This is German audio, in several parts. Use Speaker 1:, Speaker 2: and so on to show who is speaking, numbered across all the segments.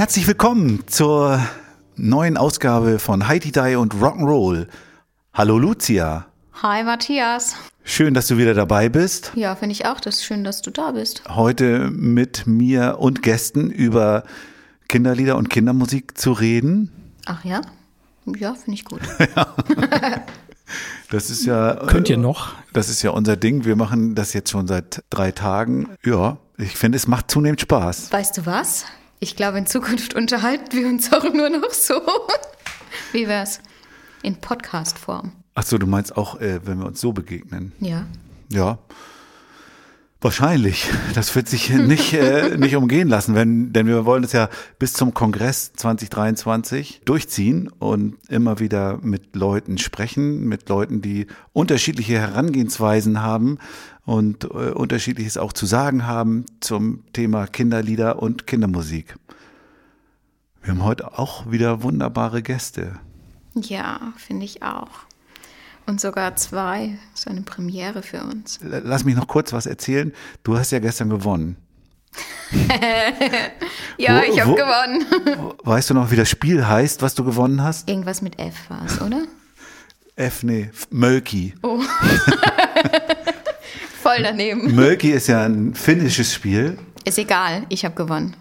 Speaker 1: Herzlich willkommen zur neuen Ausgabe von Heidi Dai und Rock'n'Roll. Hallo Lucia.
Speaker 2: Hi Matthias.
Speaker 1: Schön, dass du wieder dabei bist.
Speaker 2: Ja, finde ich auch. Das ist schön, dass du da bist.
Speaker 1: Heute mit mir und Gästen über Kinderlieder und Kindermusik zu reden.
Speaker 2: Ach ja? Ja, finde ich gut.
Speaker 1: Das ist ja.
Speaker 3: Könnt ihr noch?
Speaker 1: Das ist ja unser Ding. Wir machen das jetzt schon seit drei Tagen. Ja, ich finde, es macht zunehmend Spaß.
Speaker 2: Weißt du was? Ich glaube, in Zukunft unterhalten wir uns auch nur noch so. Wie wär's? In Podcast-Form.
Speaker 1: Ach so, du meinst auch, äh, wenn wir uns so begegnen?
Speaker 2: Ja.
Speaker 1: Ja. Wahrscheinlich. Das wird sich nicht, äh, nicht umgehen lassen, wenn, denn wir wollen es ja bis zum Kongress 2023 durchziehen und immer wieder mit Leuten sprechen, mit Leuten, die unterschiedliche Herangehensweisen haben und äh, unterschiedliches auch zu sagen haben zum Thema Kinderlieder und Kindermusik. Wir haben heute auch wieder wunderbare Gäste.
Speaker 2: Ja, finde ich auch. Und sogar zwei. Das ist eine Premiere für uns.
Speaker 1: Lass mich noch kurz was erzählen. Du hast ja gestern gewonnen.
Speaker 2: Ja,
Speaker 1: Wo-
Speaker 2: ich habe
Speaker 1: wo-
Speaker 2: gewonnen.
Speaker 1: Weißt du noch, wie das Spiel heißt, was du gewonnen hast?
Speaker 2: Irgendwas mit F war es, oder?
Speaker 1: F, nee, Mölki.
Speaker 2: Oh. Voll daneben.
Speaker 1: Mölki ist ja ein finnisches Spiel.
Speaker 2: Ist egal, ich habe gewonnen.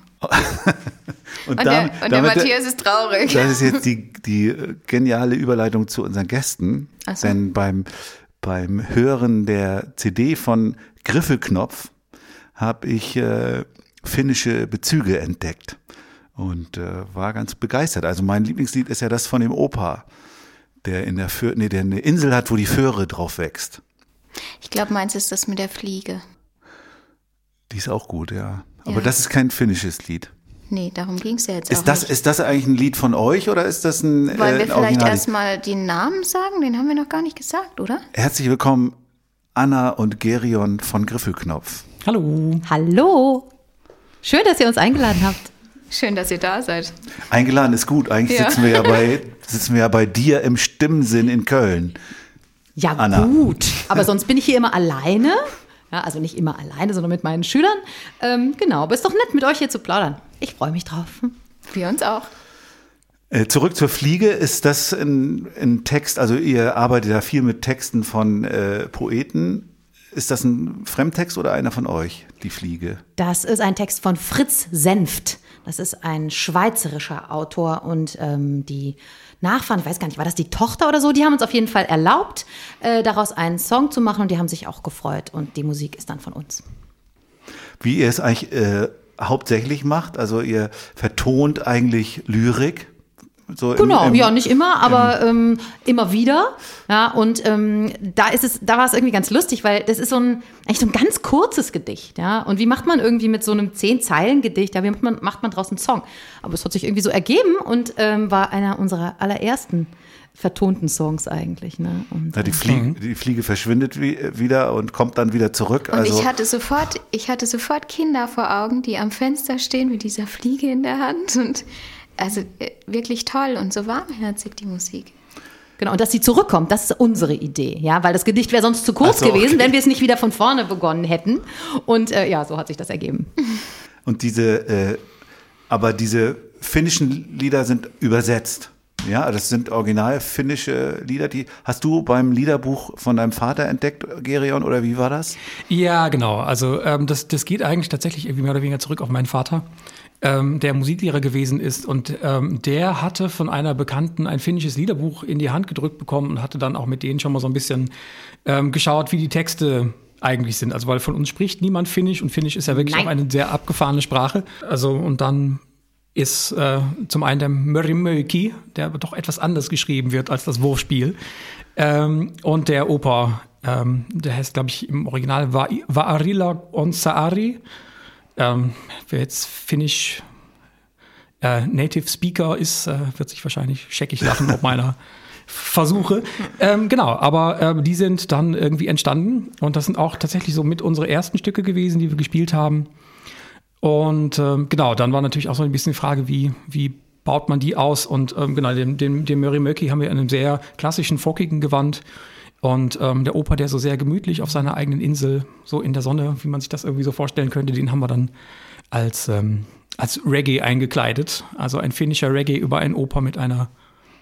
Speaker 1: Und,
Speaker 2: Und,
Speaker 1: dam-
Speaker 2: der, und der Matthias ist traurig.
Speaker 1: Das ist jetzt die, die geniale Überleitung zu unseren Gästen.
Speaker 2: So.
Speaker 1: Denn beim, beim Hören der CD von Griffelknopf habe ich äh, finnische Bezüge entdeckt und äh, war ganz begeistert. Also mein Lieblingslied ist ja das von dem Opa, der in der Föhr, nee, der eine Insel hat, wo die Föhre drauf wächst.
Speaker 2: Ich glaube, meins ist das mit der Fliege.
Speaker 1: Die ist auch gut, ja. Aber
Speaker 2: Ja.
Speaker 1: das ist kein finnisches Lied.
Speaker 2: Nee, darum ging es ja jetzt auch
Speaker 1: Ist das,
Speaker 2: nicht.
Speaker 1: ist das eigentlich ein Lied von euch oder ist das ein,
Speaker 2: Wollen
Speaker 1: äh,
Speaker 2: wir vielleicht erstmal den Namen sagen? Den haben wir noch gar nicht gesagt, oder?
Speaker 1: Herzlich willkommen, Anna und Gerion von Griffelknopf.
Speaker 3: Hallo.
Speaker 4: Hallo. Schön, dass ihr uns eingeladen habt.
Speaker 2: Schön, dass ihr da seid.
Speaker 1: Eingeladen ist gut. Eigentlich
Speaker 2: Ja.
Speaker 1: sitzen wir ja bei sitzen wir ja bei dir im Stimmsinn in Köln.
Speaker 4: Ja,
Speaker 1: Anna.
Speaker 4: gut. Aber sonst bin ich hier immer alleine. Ja, also nicht immer alleine, sondern mit meinen Schülern. Ähm, genau, aber ist doch nett, mit euch hier zu plaudern. Ich freue mich drauf.
Speaker 2: Wir uns auch.
Speaker 1: Äh, zurück zur Fliege. Ist das ein, ein Text? Also ihr arbeitet ja viel mit Texten von äh, Poeten. Ist das ein Fremdtext oder einer von euch? Die Fliege.
Speaker 4: Das ist ein Text von Fritz Senft. Das ist ein schweizerischer Autor und ähm, die Nachfahren, ich weiß gar nicht, war das die Tochter oder so? Die haben uns auf jeden Fall erlaubt, äh, daraus einen Song zu machen und die haben sich auch gefreut und die Musik ist dann von uns.
Speaker 1: Wie ihr es eigentlich äh, hauptsächlich macht. Also ihr vertont eigentlich Lyrik. So im-
Speaker 4: Genau,
Speaker 1: im-
Speaker 4: ja, nicht immer, aber ähm, immer wieder. Ja, und ähm, da ist es, da war es irgendwie ganz lustig, weil das ist so ein, eigentlich so ein ganz kurzes Gedicht, ja. Und wie macht man irgendwie mit so einem zehn Zeilen Gedicht, ja, wie macht man, macht man draus einen Song? Aber es hat sich irgendwie so ergeben und ähm, war einer unserer allerersten vertonten Songs eigentlich, ne? Und,
Speaker 1: Ja, die,
Speaker 4: äh,
Speaker 1: Fliege, die Fliege verschwindet wie, wieder und kommt dann wieder zurück.
Speaker 2: Und
Speaker 1: also
Speaker 2: ich hatte sofort, ich hatte sofort Kinder vor Augen, die am Fenster stehen mit dieser Fliege in der Hand und also äh, wirklich toll und so warmherzig die Musik.
Speaker 4: Genau, und dass sie zurückkommt, das ist unsere Idee, ja, weil das Gedicht wäre sonst zu kurz
Speaker 1: so,
Speaker 4: gewesen,
Speaker 1: okay.
Speaker 4: wenn wir es nicht wieder von vorne begonnen hätten. Und äh, ja, so hat sich das ergeben.
Speaker 1: Und diese, äh, aber diese finnischen Lieder sind übersetzt. Ja, das sind original finnische Lieder. Die hast du beim Liederbuch von deinem Vater entdeckt, Gerion, oder wie war das?
Speaker 3: Ja, genau. Also ähm, das, das geht eigentlich tatsächlich irgendwie mehr oder weniger zurück auf meinen Vater, ähm, der Musiklehrer gewesen ist. Und ähm, der hatte von einer Bekannten ein finnisches Liederbuch in die Hand gedrückt bekommen und hatte dann auch mit denen schon mal so ein bisschen ähm, geschaut, wie die Texte eigentlich sind. Also weil von uns spricht niemand Finnisch und Finnisch ist ja wirklich
Speaker 4: Nein.
Speaker 3: auch eine sehr abgefahrene Sprache. Also und dann ist äh, zum einen der Mörimöki, der aber doch etwas anders geschrieben wird als das Wurfspiel. Ähm, und der Opa Ähm, der heißt, glaube ich, im Original Va Vaarila on Saari. Ähm, wer jetzt Finnisch äh, Native Speaker ist, äh, wird sich wahrscheinlich scheckig lachen ob meiner Versuche. Ähm, genau, aber äh, die sind dann irgendwie entstanden und das sind auch tatsächlich so mit unsere ersten Stücke gewesen, die wir gespielt haben. Und ähm, genau, dann war natürlich auch so ein bisschen die Frage, wie, wie baut man die aus? Und ähm, genau, den, den, den Murray Möcki haben wir in einem sehr klassischen, fockigen Gewand. Und ähm, der Opa, der so sehr gemütlich auf seiner eigenen Insel, so in der Sonne, wie man sich das irgendwie so vorstellen könnte, den haben wir dann als, ähm, als Reggae eingekleidet. Also ein finnischer Reggae über einen Opa mit einer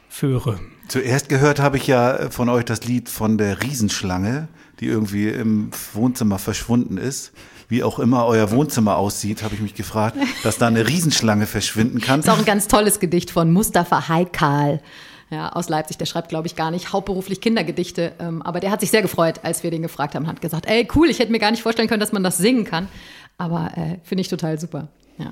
Speaker 3: Föhre.
Speaker 1: Zuerst gehört habe ich ja von euch das Lied von der Riesenschlange, die irgendwie im Wohnzimmer verschwunden ist. Wie auch immer euer Wohnzimmer aussieht, habe ich mich gefragt, dass da eine Riesenschlange verschwinden kann.
Speaker 4: Das ist auch ein ganz tolles Gedicht von Mustafa Haikal. Ja, aus Leipzig, der schreibt, glaube ich, gar nicht hauptberuflich Kindergedichte, ähm, aber der hat sich sehr gefreut, als wir den gefragt haben, hat gesagt, ey, cool, ich hätte mir gar nicht vorstellen können, dass man das singen kann, aber äh, finde ich total super. Ja.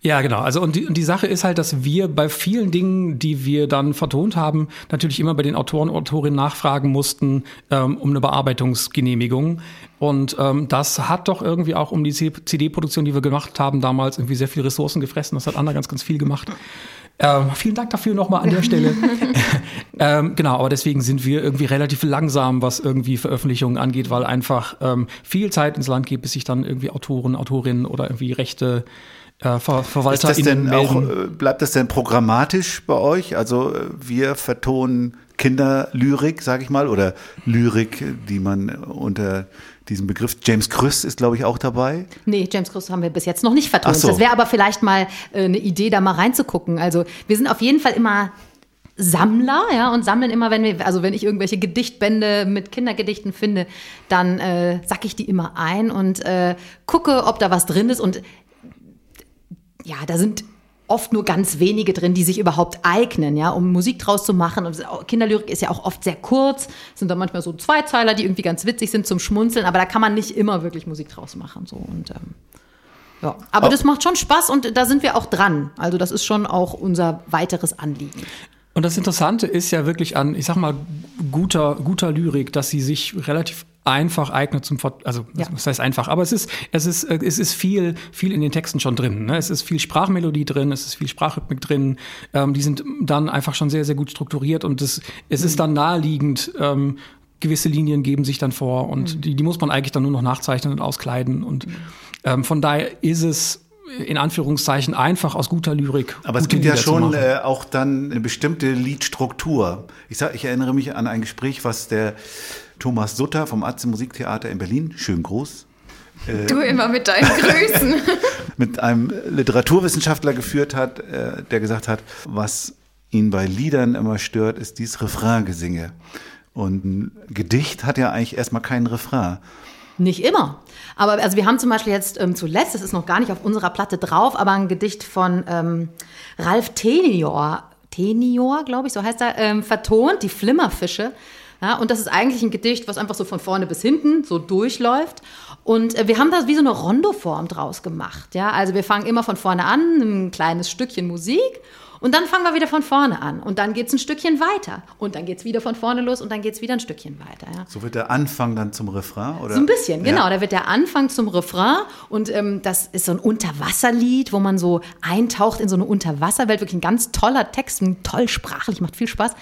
Speaker 3: Ja, genau. Also und die, und die Sache ist halt, dass wir bei vielen Dingen, die wir dann vertont haben, natürlich immer bei den Autoren und Autorinnen nachfragen mussten ähm, um eine Bearbeitungsgenehmigung. Und ähm, das hat doch irgendwie auch um die CD-Produktion, die wir gemacht haben, damals irgendwie sehr viele Ressourcen gefressen. Das hat Anna ganz, ganz viel gemacht. Ähm, vielen Dank dafür nochmal an der Stelle. ähm, genau, aber deswegen sind wir irgendwie relativ langsam, was irgendwie Veröffentlichungen angeht, weil einfach ähm, viel Zeit ins Land geht, bis sich dann irgendwie Autoren, Autorinnen oder irgendwie Rechte äh, Ver Verwalter
Speaker 1: Ist das denn auch, äh, bleibt das denn programmatisch bei euch? Also äh, wir vertonen Kinderlyrik, sage ich mal, oder Lyrik, die man unter diesem Begriff, James Krüss ist, glaube ich, auch dabei.
Speaker 4: Nee, James Krüss haben wir bis jetzt noch nicht vertont.
Speaker 1: So.
Speaker 4: Das wäre aber vielleicht mal äh, eine Idee, da mal reinzugucken. Also wir sind auf jeden Fall immer Sammler, ja, und sammeln immer, wenn wir, also wenn ich irgendwelche Gedichtbände mit Kindergedichten finde, dann äh, sack ich die immer ein und äh, gucke, ob da was drin ist. Und ja, da sind oft nur ganz wenige drin, die sich überhaupt eignen, ja, um Musik draus zu machen. Und Kinderlyrik ist ja auch oft sehr kurz, sind dann manchmal so Zweizeiler, die irgendwie ganz witzig sind zum Schmunzeln, aber da kann man nicht immer wirklich Musik draus machen. So und ähm, ja, aber
Speaker 1: Oh.
Speaker 4: das macht schon Spaß und da sind wir auch dran. Also das ist schon auch unser weiteres Anliegen.
Speaker 3: Und das Interessante ist ja wirklich an, ich sag mal, guter, guter Lyrik, dass sie sich relativ einfach eignet zum, Ver also
Speaker 4: Ja.
Speaker 3: was heißt einfach, aber es ist, es ist, äh, es ist viel, viel in den Texten schon drin. Ne? Es ist viel Sprachmelodie drin, es ist viel Sprachrhythmik drin. Ähm, die sind dann einfach schon sehr, sehr gut strukturiert und es, es ist dann naheliegend. Ähm, gewisse Linien geben sich dann vor und die, die muss man eigentlich dann nur noch nachzeichnen und auskleiden und ähm, von daher ist es in Anführungszeichen einfach aus guter Lyrik.
Speaker 1: Aber es gibt ja
Speaker 3: Lieder zu
Speaker 1: schon äh, auch dann eine bestimmte Liedstruktur. Ich, sag, ich erinnere mich an ein Gespräch, was der Thomas Sutter vom Atze Musiktheater in Berlin, schön groß,
Speaker 2: Du immer mit deinen Grüßen.
Speaker 1: mit einem Literaturwissenschaftler geführt hat, äh, der gesagt hat, was ihn bei Liedern immer stört, ist dieses Refraingesinge. Und ein Gedicht hat ja eigentlich erstmal keinen Refrain.
Speaker 4: Nicht immer. Aber also wir haben zum Beispiel jetzt ähm, zuletzt, das ist noch gar nicht auf unserer Platte drauf, aber ein Gedicht von ähm, Ralf Tenior, Tenior, glaube ich, so heißt er, ähm, vertont, die Flimmerfische. Ja, und das ist eigentlich ein Gedicht, was einfach so von vorne bis hinten so durchläuft. Und äh, wir haben da wie so eine Rondoform draus gemacht. Ja? Also wir fangen immer von vorne an, ein kleines Stückchen Musik. Und dann fangen wir wieder von vorne an. Und dann geht es ein Stückchen weiter. Und dann geht es wieder von vorne los und dann geht es wieder ein Stückchen weiter. Ja?
Speaker 1: So wird der Anfang dann zum Refrain? Oder?
Speaker 4: So ein bisschen,
Speaker 1: Ja.
Speaker 4: genau. Da wird der Anfang zum Refrain und ähm, das ist so ein Unterwasserlied, wo man so eintaucht in so eine Unterwasserwelt. Wirklich ein ganz toller Text, toll sprachlich, macht viel Spaß.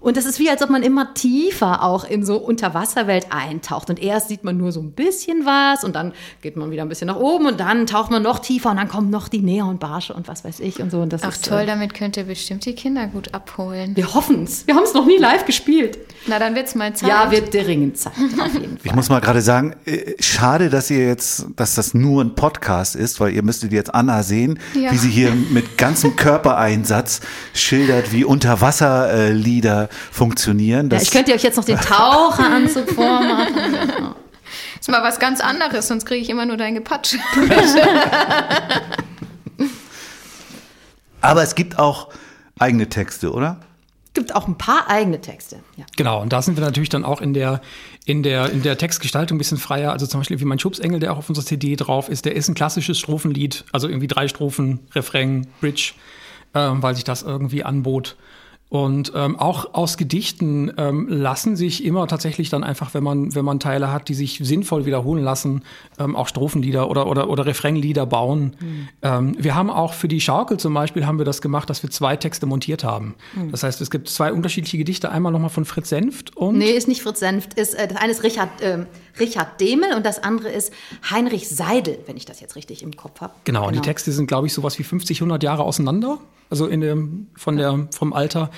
Speaker 4: Und das ist wie, als ob man immer tiefer auch in so Unterwasserwelt eintaucht. Und erst sieht man nur so ein bisschen was und dann geht man wieder ein bisschen nach oben und dann taucht man noch tiefer und dann kommen noch die Neonbarsche und was weiß ich und so. Und das
Speaker 2: Ach
Speaker 4: ist,
Speaker 2: toll,
Speaker 4: Äh,
Speaker 2: damit könnt ihr bestimmt die Kinder gut abholen.
Speaker 4: wir hoffen's. Wir haben es noch nie live gespielt.
Speaker 2: Na, dann wird's mal Zeit.
Speaker 4: Ja, wird dringend Zeit, auf jeden Fall.
Speaker 1: Ich muss mal gerade sagen, äh, schade, dass ihr jetzt, dass das nur ein Podcast ist, weil ihr müsstet jetzt Anna sehen,
Speaker 2: Ja.
Speaker 1: wie sie hier mit ganzem Körpereinsatz schildert, wie Unterwasserlieder funktionieren.
Speaker 4: Ja,
Speaker 1: Das,
Speaker 4: ich könnte euch jetzt noch den Taucheranzug vormachen.
Speaker 2: ist mal was ganz anderes, sonst kriege ich immer nur dein Gepatsch.
Speaker 1: aber es gibt auch eigene Texte, oder?
Speaker 4: gibt auch ein paar eigene Texte. Ja.
Speaker 3: Genau, und da sind wir natürlich dann auch in der, in der, in der Textgestaltung ein bisschen freier. Also zum Beispiel wie mein Schubsengel, der auch auf unserer CD drauf ist, der ist ein klassisches Strophenlied, also irgendwie drei Strophen, Refrain, Bridge, ähm, weil sich das irgendwie anbot. Und ähm, auch aus Gedichten ähm, lassen sich immer tatsächlich dann einfach, wenn man, wenn man Teile hat, die sich sinnvoll wiederholen lassen, ähm, auch Strophenlieder oder, oder, oder Refrainlieder bauen. Mhm. Ähm, wir haben auch für die Schaukel zum Beispiel haben wir das gemacht, dass wir zwei Texte montiert haben. Mhm. Das heißt, es gibt zwei unterschiedliche Gedichte, einmal nochmal von Fritz Senft und.
Speaker 4: Nee, ist nicht Fritz Senft. Ist, äh, das eine ist Richard, äh, Richard Demel und das andere ist Heinrich Seidel, wenn ich das jetzt richtig im Kopf habe.
Speaker 3: Genau, genau, und die Texte sind, glaube ich, sowas wie 50, 100 Jahre auseinander also in dem, von der, vom Alter.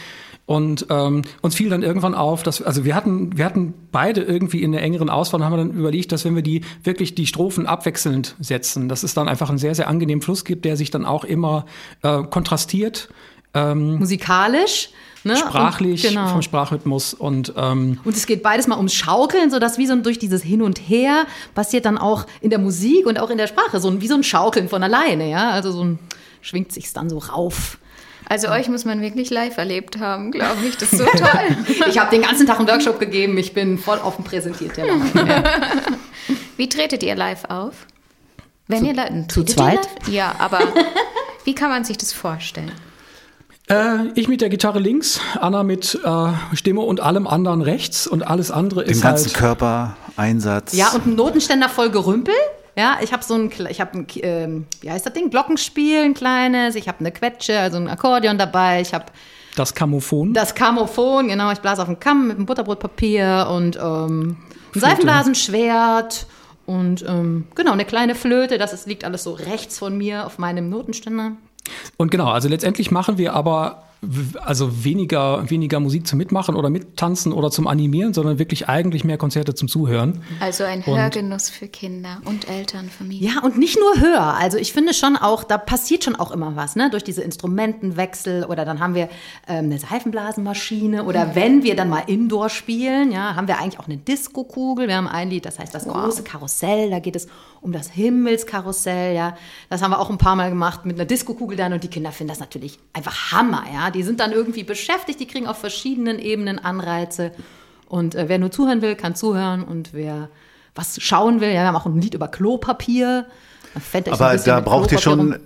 Speaker 3: Und ähm, uns fiel dann irgendwann auf, dass also wir hatten wir hatten beide irgendwie in der engeren Auswahl und haben dann überlegt, dass wenn wir die wirklich die Strophen abwechselnd setzen, dass es dann einfach einen sehr sehr angenehmen Fluss gibt, der sich dann auch immer äh, kontrastiert.
Speaker 4: Ähm, Musikalisch.
Speaker 3: Ne? Sprachlich, und, genau. vom Sprachrhythmus und ähm,
Speaker 4: und es geht beides mal ums Schaukeln, so dass wie so durch dieses Hin und Her passiert dann auch in der Musik und auch in der Sprache so ein, wie so ein Schaukeln von alleine, ja, also so ein schwingt sich's dann so rauf.
Speaker 2: Also euch muss man wirklich live erlebt haben, glaube ich. Das ist so toll.
Speaker 4: ich habe den ganzen Tag einen Workshop gegeben. Ich bin voll auf dem Präsentierteller.
Speaker 2: Wie tretet ihr live auf? Wenn
Speaker 4: zu,
Speaker 2: ihr live,
Speaker 4: zu zweit?
Speaker 2: Ja, aber wie kann man sich das vorstellen?
Speaker 3: Äh, ich mit der Gitarre links, Anna mit äh, Stimme und allem anderen rechts und alles andere
Speaker 1: Den
Speaker 3: ist
Speaker 1: ganzen
Speaker 3: halt
Speaker 1: Körper, Einsatz.
Speaker 4: Ja, und ein Notenständer voll Gerümpel. Ja, ich habe so ein, ich habe ein, ähm, wie heißt das Ding? Glockenspiel, ein kleines. Ich habe eine Quetsche, also ein Akkordeon dabei. Ich habe
Speaker 3: das Kamophon.
Speaker 4: Das Kamophon, genau. Ich blase auf den Kamm mit einem Butterbrotpapier und ähm, ein Seifenblasenschwert und ähm, genau eine kleine Flöte. Das ist, liegt alles so rechts von mir auf meinem Notenständer.
Speaker 3: Und genau, also letztendlich machen wir aber also weniger, weniger Musik zum Mitmachen oder Mittanzen oder zum Animieren, sondern wirklich eigentlich mehr Konzerte zum Zuhören.
Speaker 2: Also ein Hörgenuss und für Kinder und Eltern, Familien.
Speaker 4: Ja, und nicht nur Hör. Also ich finde schon auch, da passiert schon auch immer was, ne? Durch diese Instrumentenwechsel oder dann haben wir ähm, eine Seifenblasenmaschine oder mhm. wenn wir dann mal Indoor spielen, ja, haben wir eigentlich auch eine Disco-Kugel. Wir haben ein Lied, das heißt das wow. große Karussell. Da geht es um das Himmelskarussell, ja. Das haben wir auch ein paar Mal gemacht mit einer Disco-Kugel dann und die Kinder finden das natürlich einfach Hammer, ja die sind dann irgendwie beschäftigt, die kriegen auf verschiedenen Ebenen Anreize. Und äh, wer nur zuhören will, kann zuhören. Und wer was schauen will, ja, wir haben auch ein Lied über Klopapier.
Speaker 1: Da Aber da braucht ihr schon,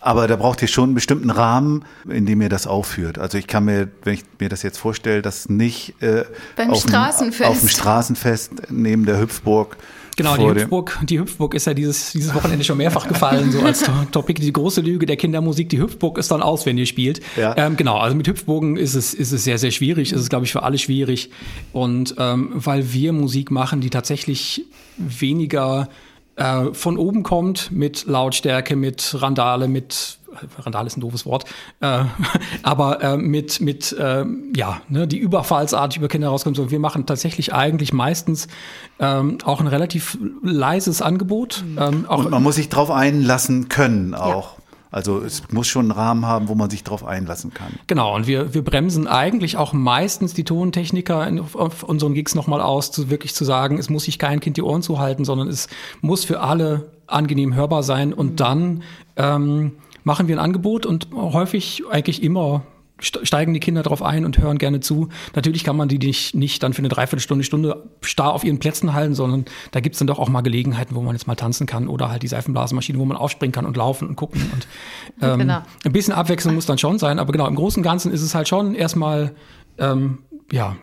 Speaker 1: aber da braucht ihr schon einen bestimmten Rahmen, in dem ihr das aufführt. Also ich kann mir, wenn ich mir das jetzt vorstelle, das nicht äh,
Speaker 2: Beim auf, Straßenfest.
Speaker 1: Dem, auf dem Straßenfest neben der Hüpfburg
Speaker 3: Genau, die Hüpfburg, die Hüpfburg ist ja dieses, dieses Wochenende schon mehrfach gefallen, so als Topic. Die große Lüge der Kindermusik, die Hüpfburg ist dann aus, wenn ihr spielt. Ja. Ähm, genau, also mit Hüpfburgen ist es, ist es sehr, sehr schwierig. Es ist, glaube ich, für alle schwierig. Und ähm, weil wir Musik machen, die tatsächlich weniger äh, von oben kommt, mit Lautstärke, mit Randale, mit Randal ist ein doofes Wort, äh, aber äh, mit, mit äh, ja, ne, die überfallsartig über Kinder rauskommt. So, wir machen tatsächlich eigentlich meistens ähm, auch ein relativ leises Angebot. Ähm,
Speaker 1: auch Und man muss sich drauf einlassen können auch. Ja. Also es muss schon einen Rahmen haben, wo man sich drauf einlassen kann.
Speaker 3: Genau, und wir, wir bremsen eigentlich auch meistens die Tontechniker in, auf unseren Gigs nochmal aus, zu, wirklich zu sagen, es muss sich kein Kind die Ohren zuhalten, sondern es muss für alle angenehm hörbar sein. Und mhm. dann ähm, machen wir ein Angebot und häufig eigentlich immer steigen die Kinder darauf ein und hören gerne zu. Natürlich kann man die nicht, nicht dann für eine Dreiviertelstunde, Stunde starr auf ihren Plätzen halten, sondern da gibt's dann doch auch mal Gelegenheiten, wo man jetzt mal tanzen kann oder halt die Seifenblasenmaschine, wo man aufspringen kann und laufen und gucken. Und ähm, genau. ein bisschen Abwechslung muss dann schon sein, aber genau, im Großen und Ganzen ist es halt schon erstmal, ähm, ja,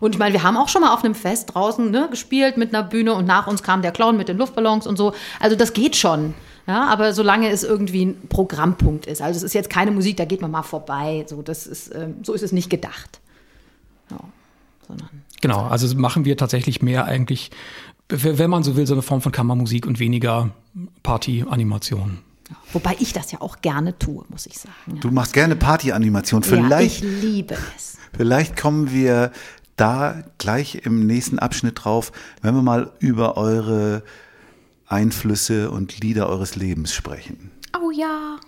Speaker 4: und ich meine, wir haben auch schon mal auf einem Fest draußen ne, gespielt mit einer Bühne und nach uns kam der Clown mit den Luftballons und so. Also das geht schon. Ja, aber solange es irgendwie ein Programmpunkt ist. Also es ist jetzt keine Musik, da geht man mal vorbei. So, das ist, äh, so ist es nicht gedacht. Ja,
Speaker 3: genau, also machen wir tatsächlich mehr eigentlich, wenn man so will, so eine Form von Kammermusik und weniger Party-Animation.
Speaker 4: Ja, wobei ich das ja auch gerne tue, muss ich sagen. Ja.
Speaker 1: Du machst gerne Party-Animation. Vielleicht,
Speaker 4: ja, ich liebe es.
Speaker 1: Vielleicht kommen wir da gleich im nächsten Abschnitt drauf, wenn wir mal über eure Einflüsse und Lieder eures Lebens sprechen.
Speaker 2: Oh ja.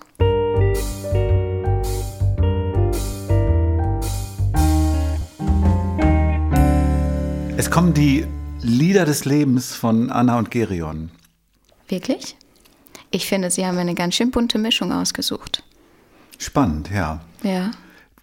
Speaker 1: Es kommen die Lieder des Lebens von Anna und Gerion.
Speaker 2: Wirklich? Ich finde, Sie haben eine ganz schön bunte Mischung ausgesucht.
Speaker 1: Spannend, ja.
Speaker 2: Ja.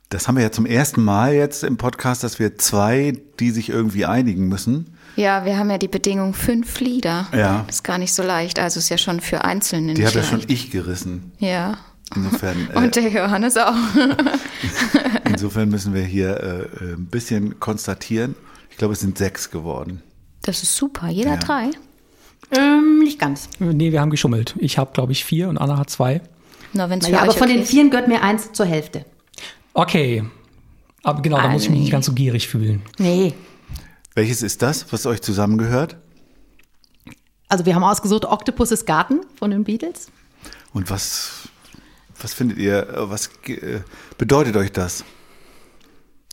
Speaker 1: Das haben wir ja zum ersten Mal jetzt im Podcast, dass wir zwei, die sich irgendwie einigen müssen.
Speaker 2: Ja, wir haben ja die Bedingung fünf Lieder.
Speaker 1: Ja.
Speaker 2: Das ist gar nicht so leicht. Also ist ja schon für Einzelne
Speaker 1: Die
Speaker 2: hat
Speaker 1: ja schon ich gerissen.
Speaker 2: Ja.
Speaker 1: Insofern, äh,
Speaker 2: Und der Johannes auch.
Speaker 1: insofern müssen wir hier äh, äh, ein bisschen konstatieren. Ich glaube, es sind sechs geworden.
Speaker 2: Das ist super. Jeder
Speaker 1: Ja.
Speaker 2: drei.
Speaker 4: Ähm, nicht ganz.
Speaker 3: Nee, wir haben geschummelt. Ich habe, glaube ich, vier und Anna hat zwei.
Speaker 2: Na, wenn's
Speaker 4: Naja, aber von
Speaker 2: okay
Speaker 4: den vieren gehört mir eins zur Hälfte.
Speaker 3: Okay. Aber genau, da muss ich mich nicht ganz so gierig fühlen.
Speaker 4: Nee.
Speaker 1: Welches ist das, was euch zusammengehört?
Speaker 4: Also wir haben ausgesucht Octopus's Garten von den Beatles.
Speaker 1: Und was, was findet ihr, äh, was äh, bedeutet euch das?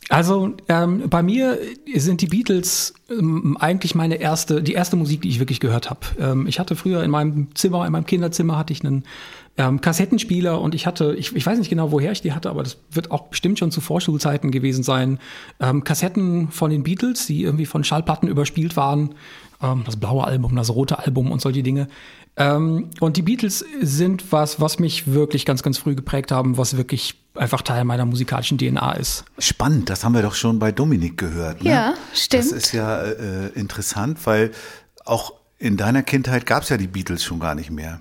Speaker 3: Also ähm, bei mir sind die Beatles ähm, eigentlich meine erste, die erste Musik, die ich wirklich gehört habe. Ähm, ich hatte früher in meinem Zimmer, in meinem Kinderzimmer hatte ich einen ähm, Kassettenspieler und ich hatte, ich, ich weiß nicht genau, woher ich die hatte, aber das wird auch bestimmt schon zu Vorschulzeiten gewesen sein. Ähm, Kassetten von den Beatles, die irgendwie von Schallplatten überspielt waren. Ähm, das blaue Album, das rote Album und solche Dinge. Ähm, und die Beatles sind was, was mich wirklich ganz, ganz früh geprägt haben, was wirklich einfach Teil meiner musikalischen DNA ist.
Speaker 1: Spannend, das haben wir doch schon bei Dominik gehört. Ne?
Speaker 2: Ja, stimmt.
Speaker 1: Das ist ja äh, interessant, weil auch in deiner Kindheit gab es ja die Beatles schon gar nicht mehr.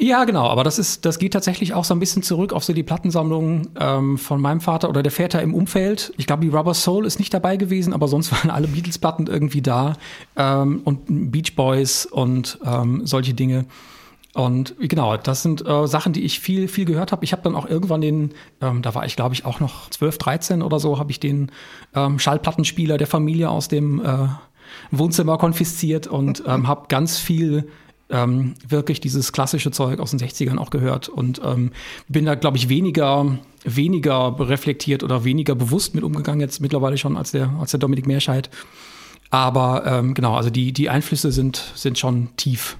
Speaker 3: Ja, genau, aber das ist, das geht tatsächlich auch so ein bisschen zurück auf so die Plattensammlung ähm, von meinem Vater oder der Väter im Umfeld. Ich glaube, die Rubber Soul ist nicht dabei gewesen, aber sonst waren alle Beatles-Platten irgendwie da ähm, und Beach Boys und ähm, solche Dinge. Und genau, das sind äh, Sachen, die ich viel, viel gehört habe. Ich habe dann auch irgendwann den, ähm, da war ich glaube ich auch noch 12, 13 oder so, habe ich den ähm, Schallplattenspieler der Familie aus dem äh, Wohnzimmer konfisziert und ähm, habe ganz viel ähm, wirklich dieses klassische Zeug aus den 60ern auch gehört und ähm, bin da, glaube ich, weniger, weniger reflektiert oder weniger bewusst mit umgegangen jetzt mittlerweile schon als der, als der Dominik Meerscheid. Aber ähm, genau, also die, die Einflüsse sind, sind schon tief.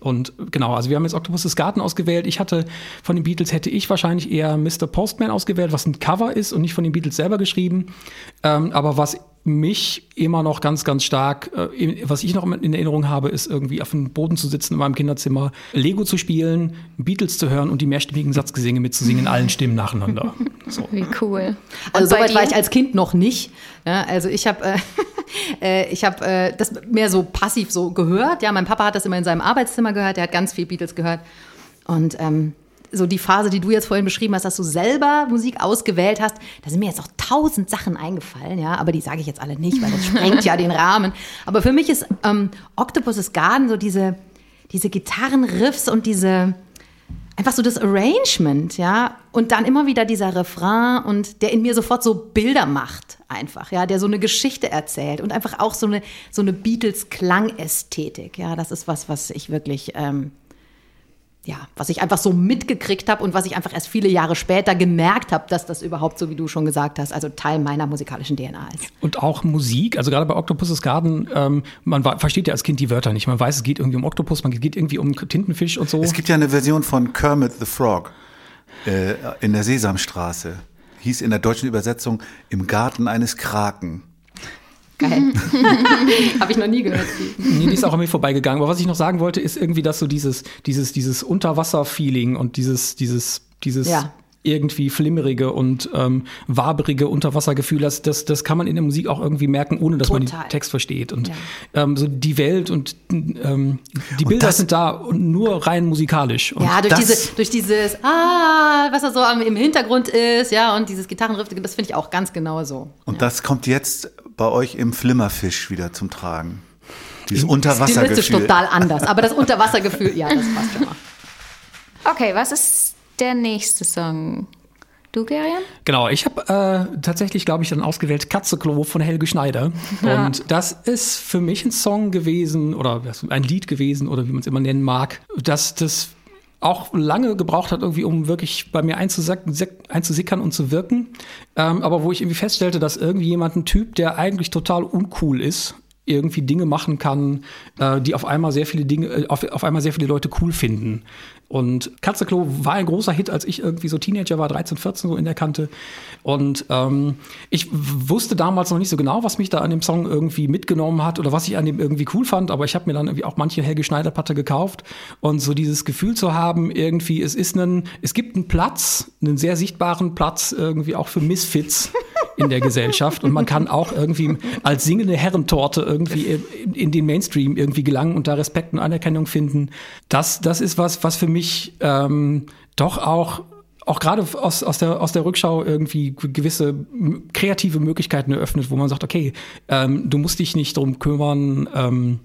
Speaker 3: Und genau, also wir haben jetzt Octopus's Garten ausgewählt. Ich hatte von den Beatles hätte ich wahrscheinlich eher Mr. Postman ausgewählt, was ein Cover ist und nicht von den Beatles selber geschrieben. Ähm, aber was mich immer noch ganz, ganz stark, äh, was ich noch in Erinnerung habe, ist irgendwie auf dem Boden zu sitzen in meinem Kinderzimmer, Lego zu spielen, Beatles zu hören und die mehrstimmigen Satzgesinge mitzusingen in allen Stimmen nacheinander. So.
Speaker 2: Wie cool.
Speaker 4: Also soweit war ich als Kind noch nicht. Ja, also ich habe äh, äh, ich habe äh, das mehr so passiv so gehört. Ja, mein Papa hat das immer in seinem Arbeitszimmer gehört. Der hat ganz viel Beatles gehört. Und ähm, so die Phase, die du jetzt vorhin beschrieben hast, dass du selber Musik ausgewählt hast, da sind mir jetzt auch tausend Sachen eingefallen, ja, aber die sage ich jetzt alle nicht, weil das sprengt ja den Rahmen. Aber für mich ist ähm, Octopus's Garden so diese, diese Gitarrenriffs und diese, einfach so das Arrangement, ja, und dann immer wieder dieser Refrain und der in mir sofort so Bilder macht, einfach, ja, der so eine Geschichte erzählt und einfach auch so eine, so eine Beatles-Klangästhetik, ja, das ist was, was ich wirklich, ähm, ja, was ich einfach so mitgekriegt habe und was ich einfach erst viele Jahre später gemerkt habe, dass das überhaupt, so wie du schon gesagt hast, also Teil meiner musikalischen DNA ist.
Speaker 3: Und auch Musik, also gerade bei Octopus's Garden, ähm, man versteht ja als Kind die Wörter nicht. Man weiß, es geht irgendwie um Oktopus, man geht irgendwie um Tintenfisch und so.
Speaker 1: Es gibt ja eine Version von Kermit the Frog äh, in der Sesamstraße. Hieß in der deutschen Übersetzung Im Garten eines Kraken.
Speaker 4: Geil. habe ich noch nie gehört.
Speaker 3: Nee, die ist auch an mir vorbeigegangen. Aber was ich noch sagen wollte, ist irgendwie, dass so dieses, dieses, dieses Unterwasser-Feeling und dieses, dieses, dieses
Speaker 4: Ja.
Speaker 3: Irgendwie flimmerige und ähm, waberige Unterwassergefühl, das, das, das kann man in der Musik auch irgendwie merken, ohne dass man
Speaker 4: Total.
Speaker 3: den Text versteht. Und
Speaker 4: Ja.
Speaker 3: ähm, so die Welt und ähm, die Bilder
Speaker 1: das-
Speaker 3: sind da und nur rein musikalisch. Und
Speaker 4: Ja, durch,
Speaker 1: das-
Speaker 4: diese, durch dieses, ah, was da so im Hintergrund ist, ja, und dieses Gitarrenriff, das finde ich auch ganz genau so.
Speaker 1: Und das kommt jetzt bei euch im Flimmerfisch wieder zum Tragen. Dieses
Speaker 4: Stilistisch
Speaker 1: Unterwassergefühl.
Speaker 4: total anders, aber das Unterwassergefühl, ja, das passt schon mal.
Speaker 2: Okay, was ist der nächste Song? Du, Gerian?
Speaker 3: Genau, ich habe äh, tatsächlich, glaube ich, dann ausgewählt Katzeklo von Helge Schneider. Und das ist für mich ein Song gewesen oder ein Lied gewesen oder wie man es immer nennen mag, dass das auch lange gebraucht hat, irgendwie, um wirklich bei mir einzusickern und zu wirken. Ähm, aber wo ich irgendwie feststellte, dass irgendwie jemand, ein Typ, der eigentlich total uncool ist, irgendwie Dinge machen kann, äh, die auf einmal sehr viele Dinge, äh, auf, auf einmal sehr viele Leute cool finden. Und Katzeklo war ein großer Hit, als ich irgendwie so Teenager war, 13, 14 so in der Kante. Und ähm, ich wusste damals noch nicht so genau, was mich da an dem Song irgendwie mitgenommen hat oder was ich an dem irgendwie cool fand. Aber ich habe mir dann irgendwie auch manche Helge Schneider Platte gekauft und so dieses Gefühl zu haben, irgendwie es ist ein, es gibt einen Platz, einen sehr sichtbaren Platz irgendwie auch für Misfits in der Gesellschaft und man kann auch irgendwie als singende Herrentorte irgendwie in, den Mainstream irgendwie gelangen und da Respekt und Anerkennung finden. Das, das ist was, was für mich ähm, doch auch auch gerade aus, aus, der, aus der Rückschau irgendwie gewisse kreative Möglichkeiten eröffnet, wo man sagt, okay, ähm, du musst dich nicht drum kümmern, ähm,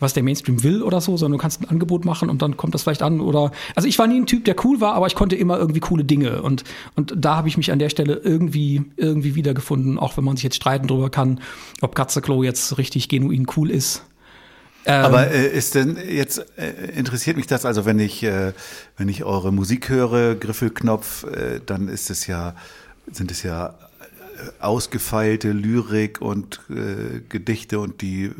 Speaker 3: was der Mainstream will oder so, sondern du kannst ein Angebot machen und dann kommt das vielleicht an oder also ich war nie ein Typ, der cool war, aber ich konnte immer irgendwie coole Dinge und und da habe ich mich an der Stelle irgendwie irgendwie wiedergefunden, auch wenn man sich jetzt streiten drüber kann, ob Katzeklo jetzt richtig genuin cool ist. Ähm,
Speaker 1: Aber äh, ist denn jetzt äh, interessiert mich das, also wenn ich äh, wenn ich eure Musik höre, Griffelknopf, äh, dann ist es ja sind es ja äh, ausgefeilte Lyrik und äh, Gedichte und die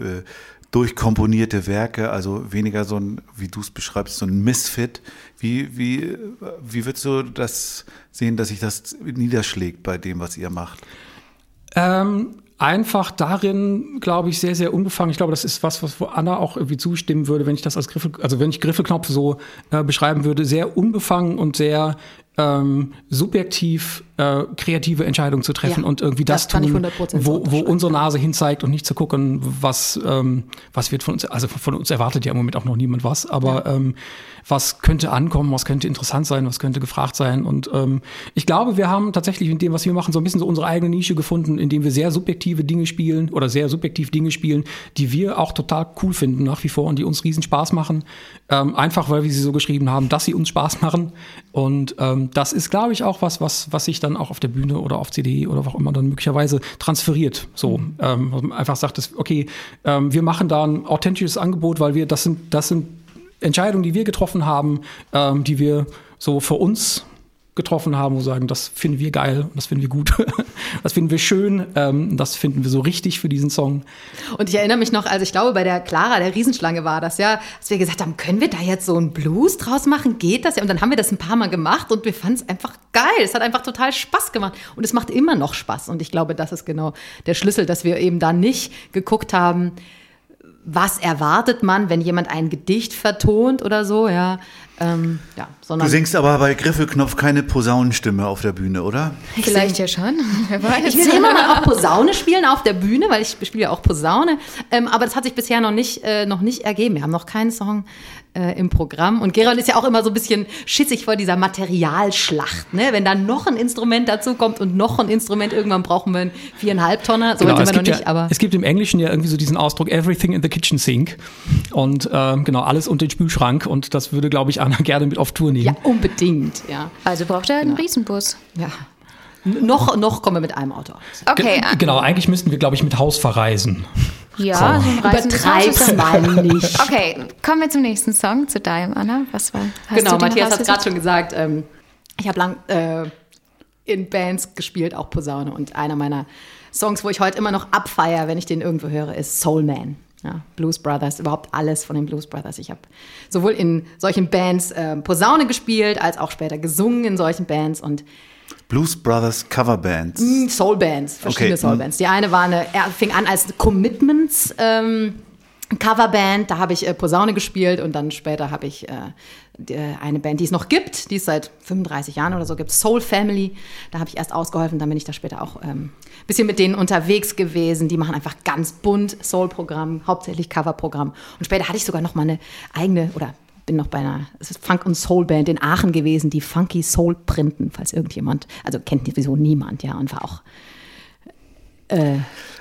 Speaker 1: durchkomponierte Werke, also weniger so ein, wie du es beschreibst, so ein Misfit. Wie, wie, wie würdest du das sehen, dass sich das niederschlägt bei dem, was ihr macht?
Speaker 3: Ähm, einfach darin, glaube ich, sehr, sehr unbefangen. Ich glaube, das ist was, was wo Anna auch irgendwie zustimmen würde, wenn ich das als Griffel, also wenn ich Griffelknopf so äh, beschreiben würde, sehr unbefangen und sehr ähm, subjektiv äh, kreative Entscheidungen zu treffen
Speaker 4: Ja,
Speaker 3: und irgendwie das,
Speaker 4: das
Speaker 3: tun,
Speaker 4: 100%
Speaker 3: wo, wo unsere Nase hinzeigt und nicht zu gucken, was, ähm, was wird von uns, also von uns erwartet ja im Moment auch noch niemand was, aber ähm, was könnte ankommen, was könnte interessant sein, was könnte gefragt sein. Und ähm, ich glaube, wir haben tatsächlich in dem, was wir machen, so ein bisschen so unsere eigene Nische gefunden, indem wir sehr subjektive Dinge spielen oder sehr subjektiv Dinge spielen, die wir auch total cool finden nach wie vor und die uns riesen Spaß machen. Ähm, einfach weil wir sie so geschrieben haben, dass sie uns Spaß machen. Und ähm, das ist, glaube ich, auch was, was, was sich dann auch auf der Bühne oder auf CD oder wo auch immer dann möglicherweise transferiert. So ähm, was man einfach sagt, dass, okay, ähm, wir machen da ein authentisches Angebot, weil wir das sind, das sind Entscheidungen, die wir getroffen haben, ähm, die wir so für uns getroffen haben, wo sagen, das finden wir geil, das finden wir gut, das finden wir schön, ähm, das finden wir so richtig für diesen Song.
Speaker 4: Und ich erinnere mich noch, also ich glaube, bei der Clara, der Riesenschlange war das ja, dass wir gesagt haben, können wir da jetzt so einen Blues draus machen? Geht das ja? Und dann haben wir das ein paar Mal gemacht und wir fanden es einfach geil. Es hat einfach total Spaß gemacht. Und es macht immer noch Spaß. Und ich glaube, das ist genau der Schlüssel, dass wir eben da nicht geguckt haben, was erwartet man, wenn jemand ein Gedicht vertont oder so, ja. Ähm, ja,
Speaker 1: Du singst aber bei Griffelknopf keine Posaunenstimme auf der Bühne, oder?
Speaker 2: Vielleicht ja schon. Wer weiß.
Speaker 4: Ich will immer mal auch Posaune spielen auf der Bühne, weil ich spiele ja auch Posaune. Ähm, aber das hat sich bisher noch nicht, äh, noch nicht ergeben. Wir haben noch keinen Song äh, im Programm. Und Geron ist ja auch immer so ein bisschen schissig vor dieser Materialschlacht. Ne? Wenn dann noch ein Instrument dazu kommt und noch ein Instrument, irgendwann brauchen wir einen viereinhalb Tonner. So weit
Speaker 3: Genau, es,
Speaker 4: sind wir noch
Speaker 3: gibt
Speaker 4: nicht,
Speaker 3: ja,
Speaker 4: aber.
Speaker 3: es gibt im Englischen ja irgendwie so diesen Ausdruck Everything in the kitchen sink und ähm, genau alles unter den Spülschrank und das würde, glaube ich, Anna gerne mit auf Tour nehmen.
Speaker 4: Ja, unbedingt, ja.
Speaker 2: Also braucht er einen Riesenbus.
Speaker 4: ja. Noch, noch kommen wir mit einem Auto aus.
Speaker 2: Okay,
Speaker 3: Ge- Genau, eigentlich müssten wir, glaube ich, mit Haus verreisen.
Speaker 2: Ja, so
Speaker 4: Übertreib's mal nicht.
Speaker 2: Okay, kommen wir zum nächsten Song, zu deinem, Anna. Was war? Hast
Speaker 4: genau, Matthias hat
Speaker 2: rausgesucht?
Speaker 4: gerade schon gesagt, ähm, ich habe lang äh, in Bands gespielt, auch Posaune. Und einer meiner Songs, wo ich heute immer noch abfeier, wenn ich den irgendwo höre, ist Soul Man. Ja, Blues Brothers, überhaupt alles von den Blues Brothers. Ich habe sowohl in solchen Bands äh, Posaune gespielt, als auch später gesungen in solchen Bands und
Speaker 1: Blues Brothers Coverbands.
Speaker 4: Soulbands, verschiedene
Speaker 1: Okay,
Speaker 4: Soulbands. Die eine war eine, fing an als Commitments ähm, Coverband, da habe ich äh, Posaune gespielt und dann später habe ich äh, die, eine Band, die es noch gibt, die es seit 35 Jahren oder so gibt, Soul Family. Da habe ich erst ausgeholfen, dann bin ich da später auch ein ähm, bisschen mit denen unterwegs gewesen. Die machen einfach ganz bunt Soul-Programm, hauptsächlich Coverprogramm. Und später hatte ich sogar noch mal eine eigene oder bin noch bei einer es ist Funk- und Soul-Band in Aachen gewesen, die Funky Soul printen, falls irgendjemand, also kennt sowieso niemand, ja, und war auch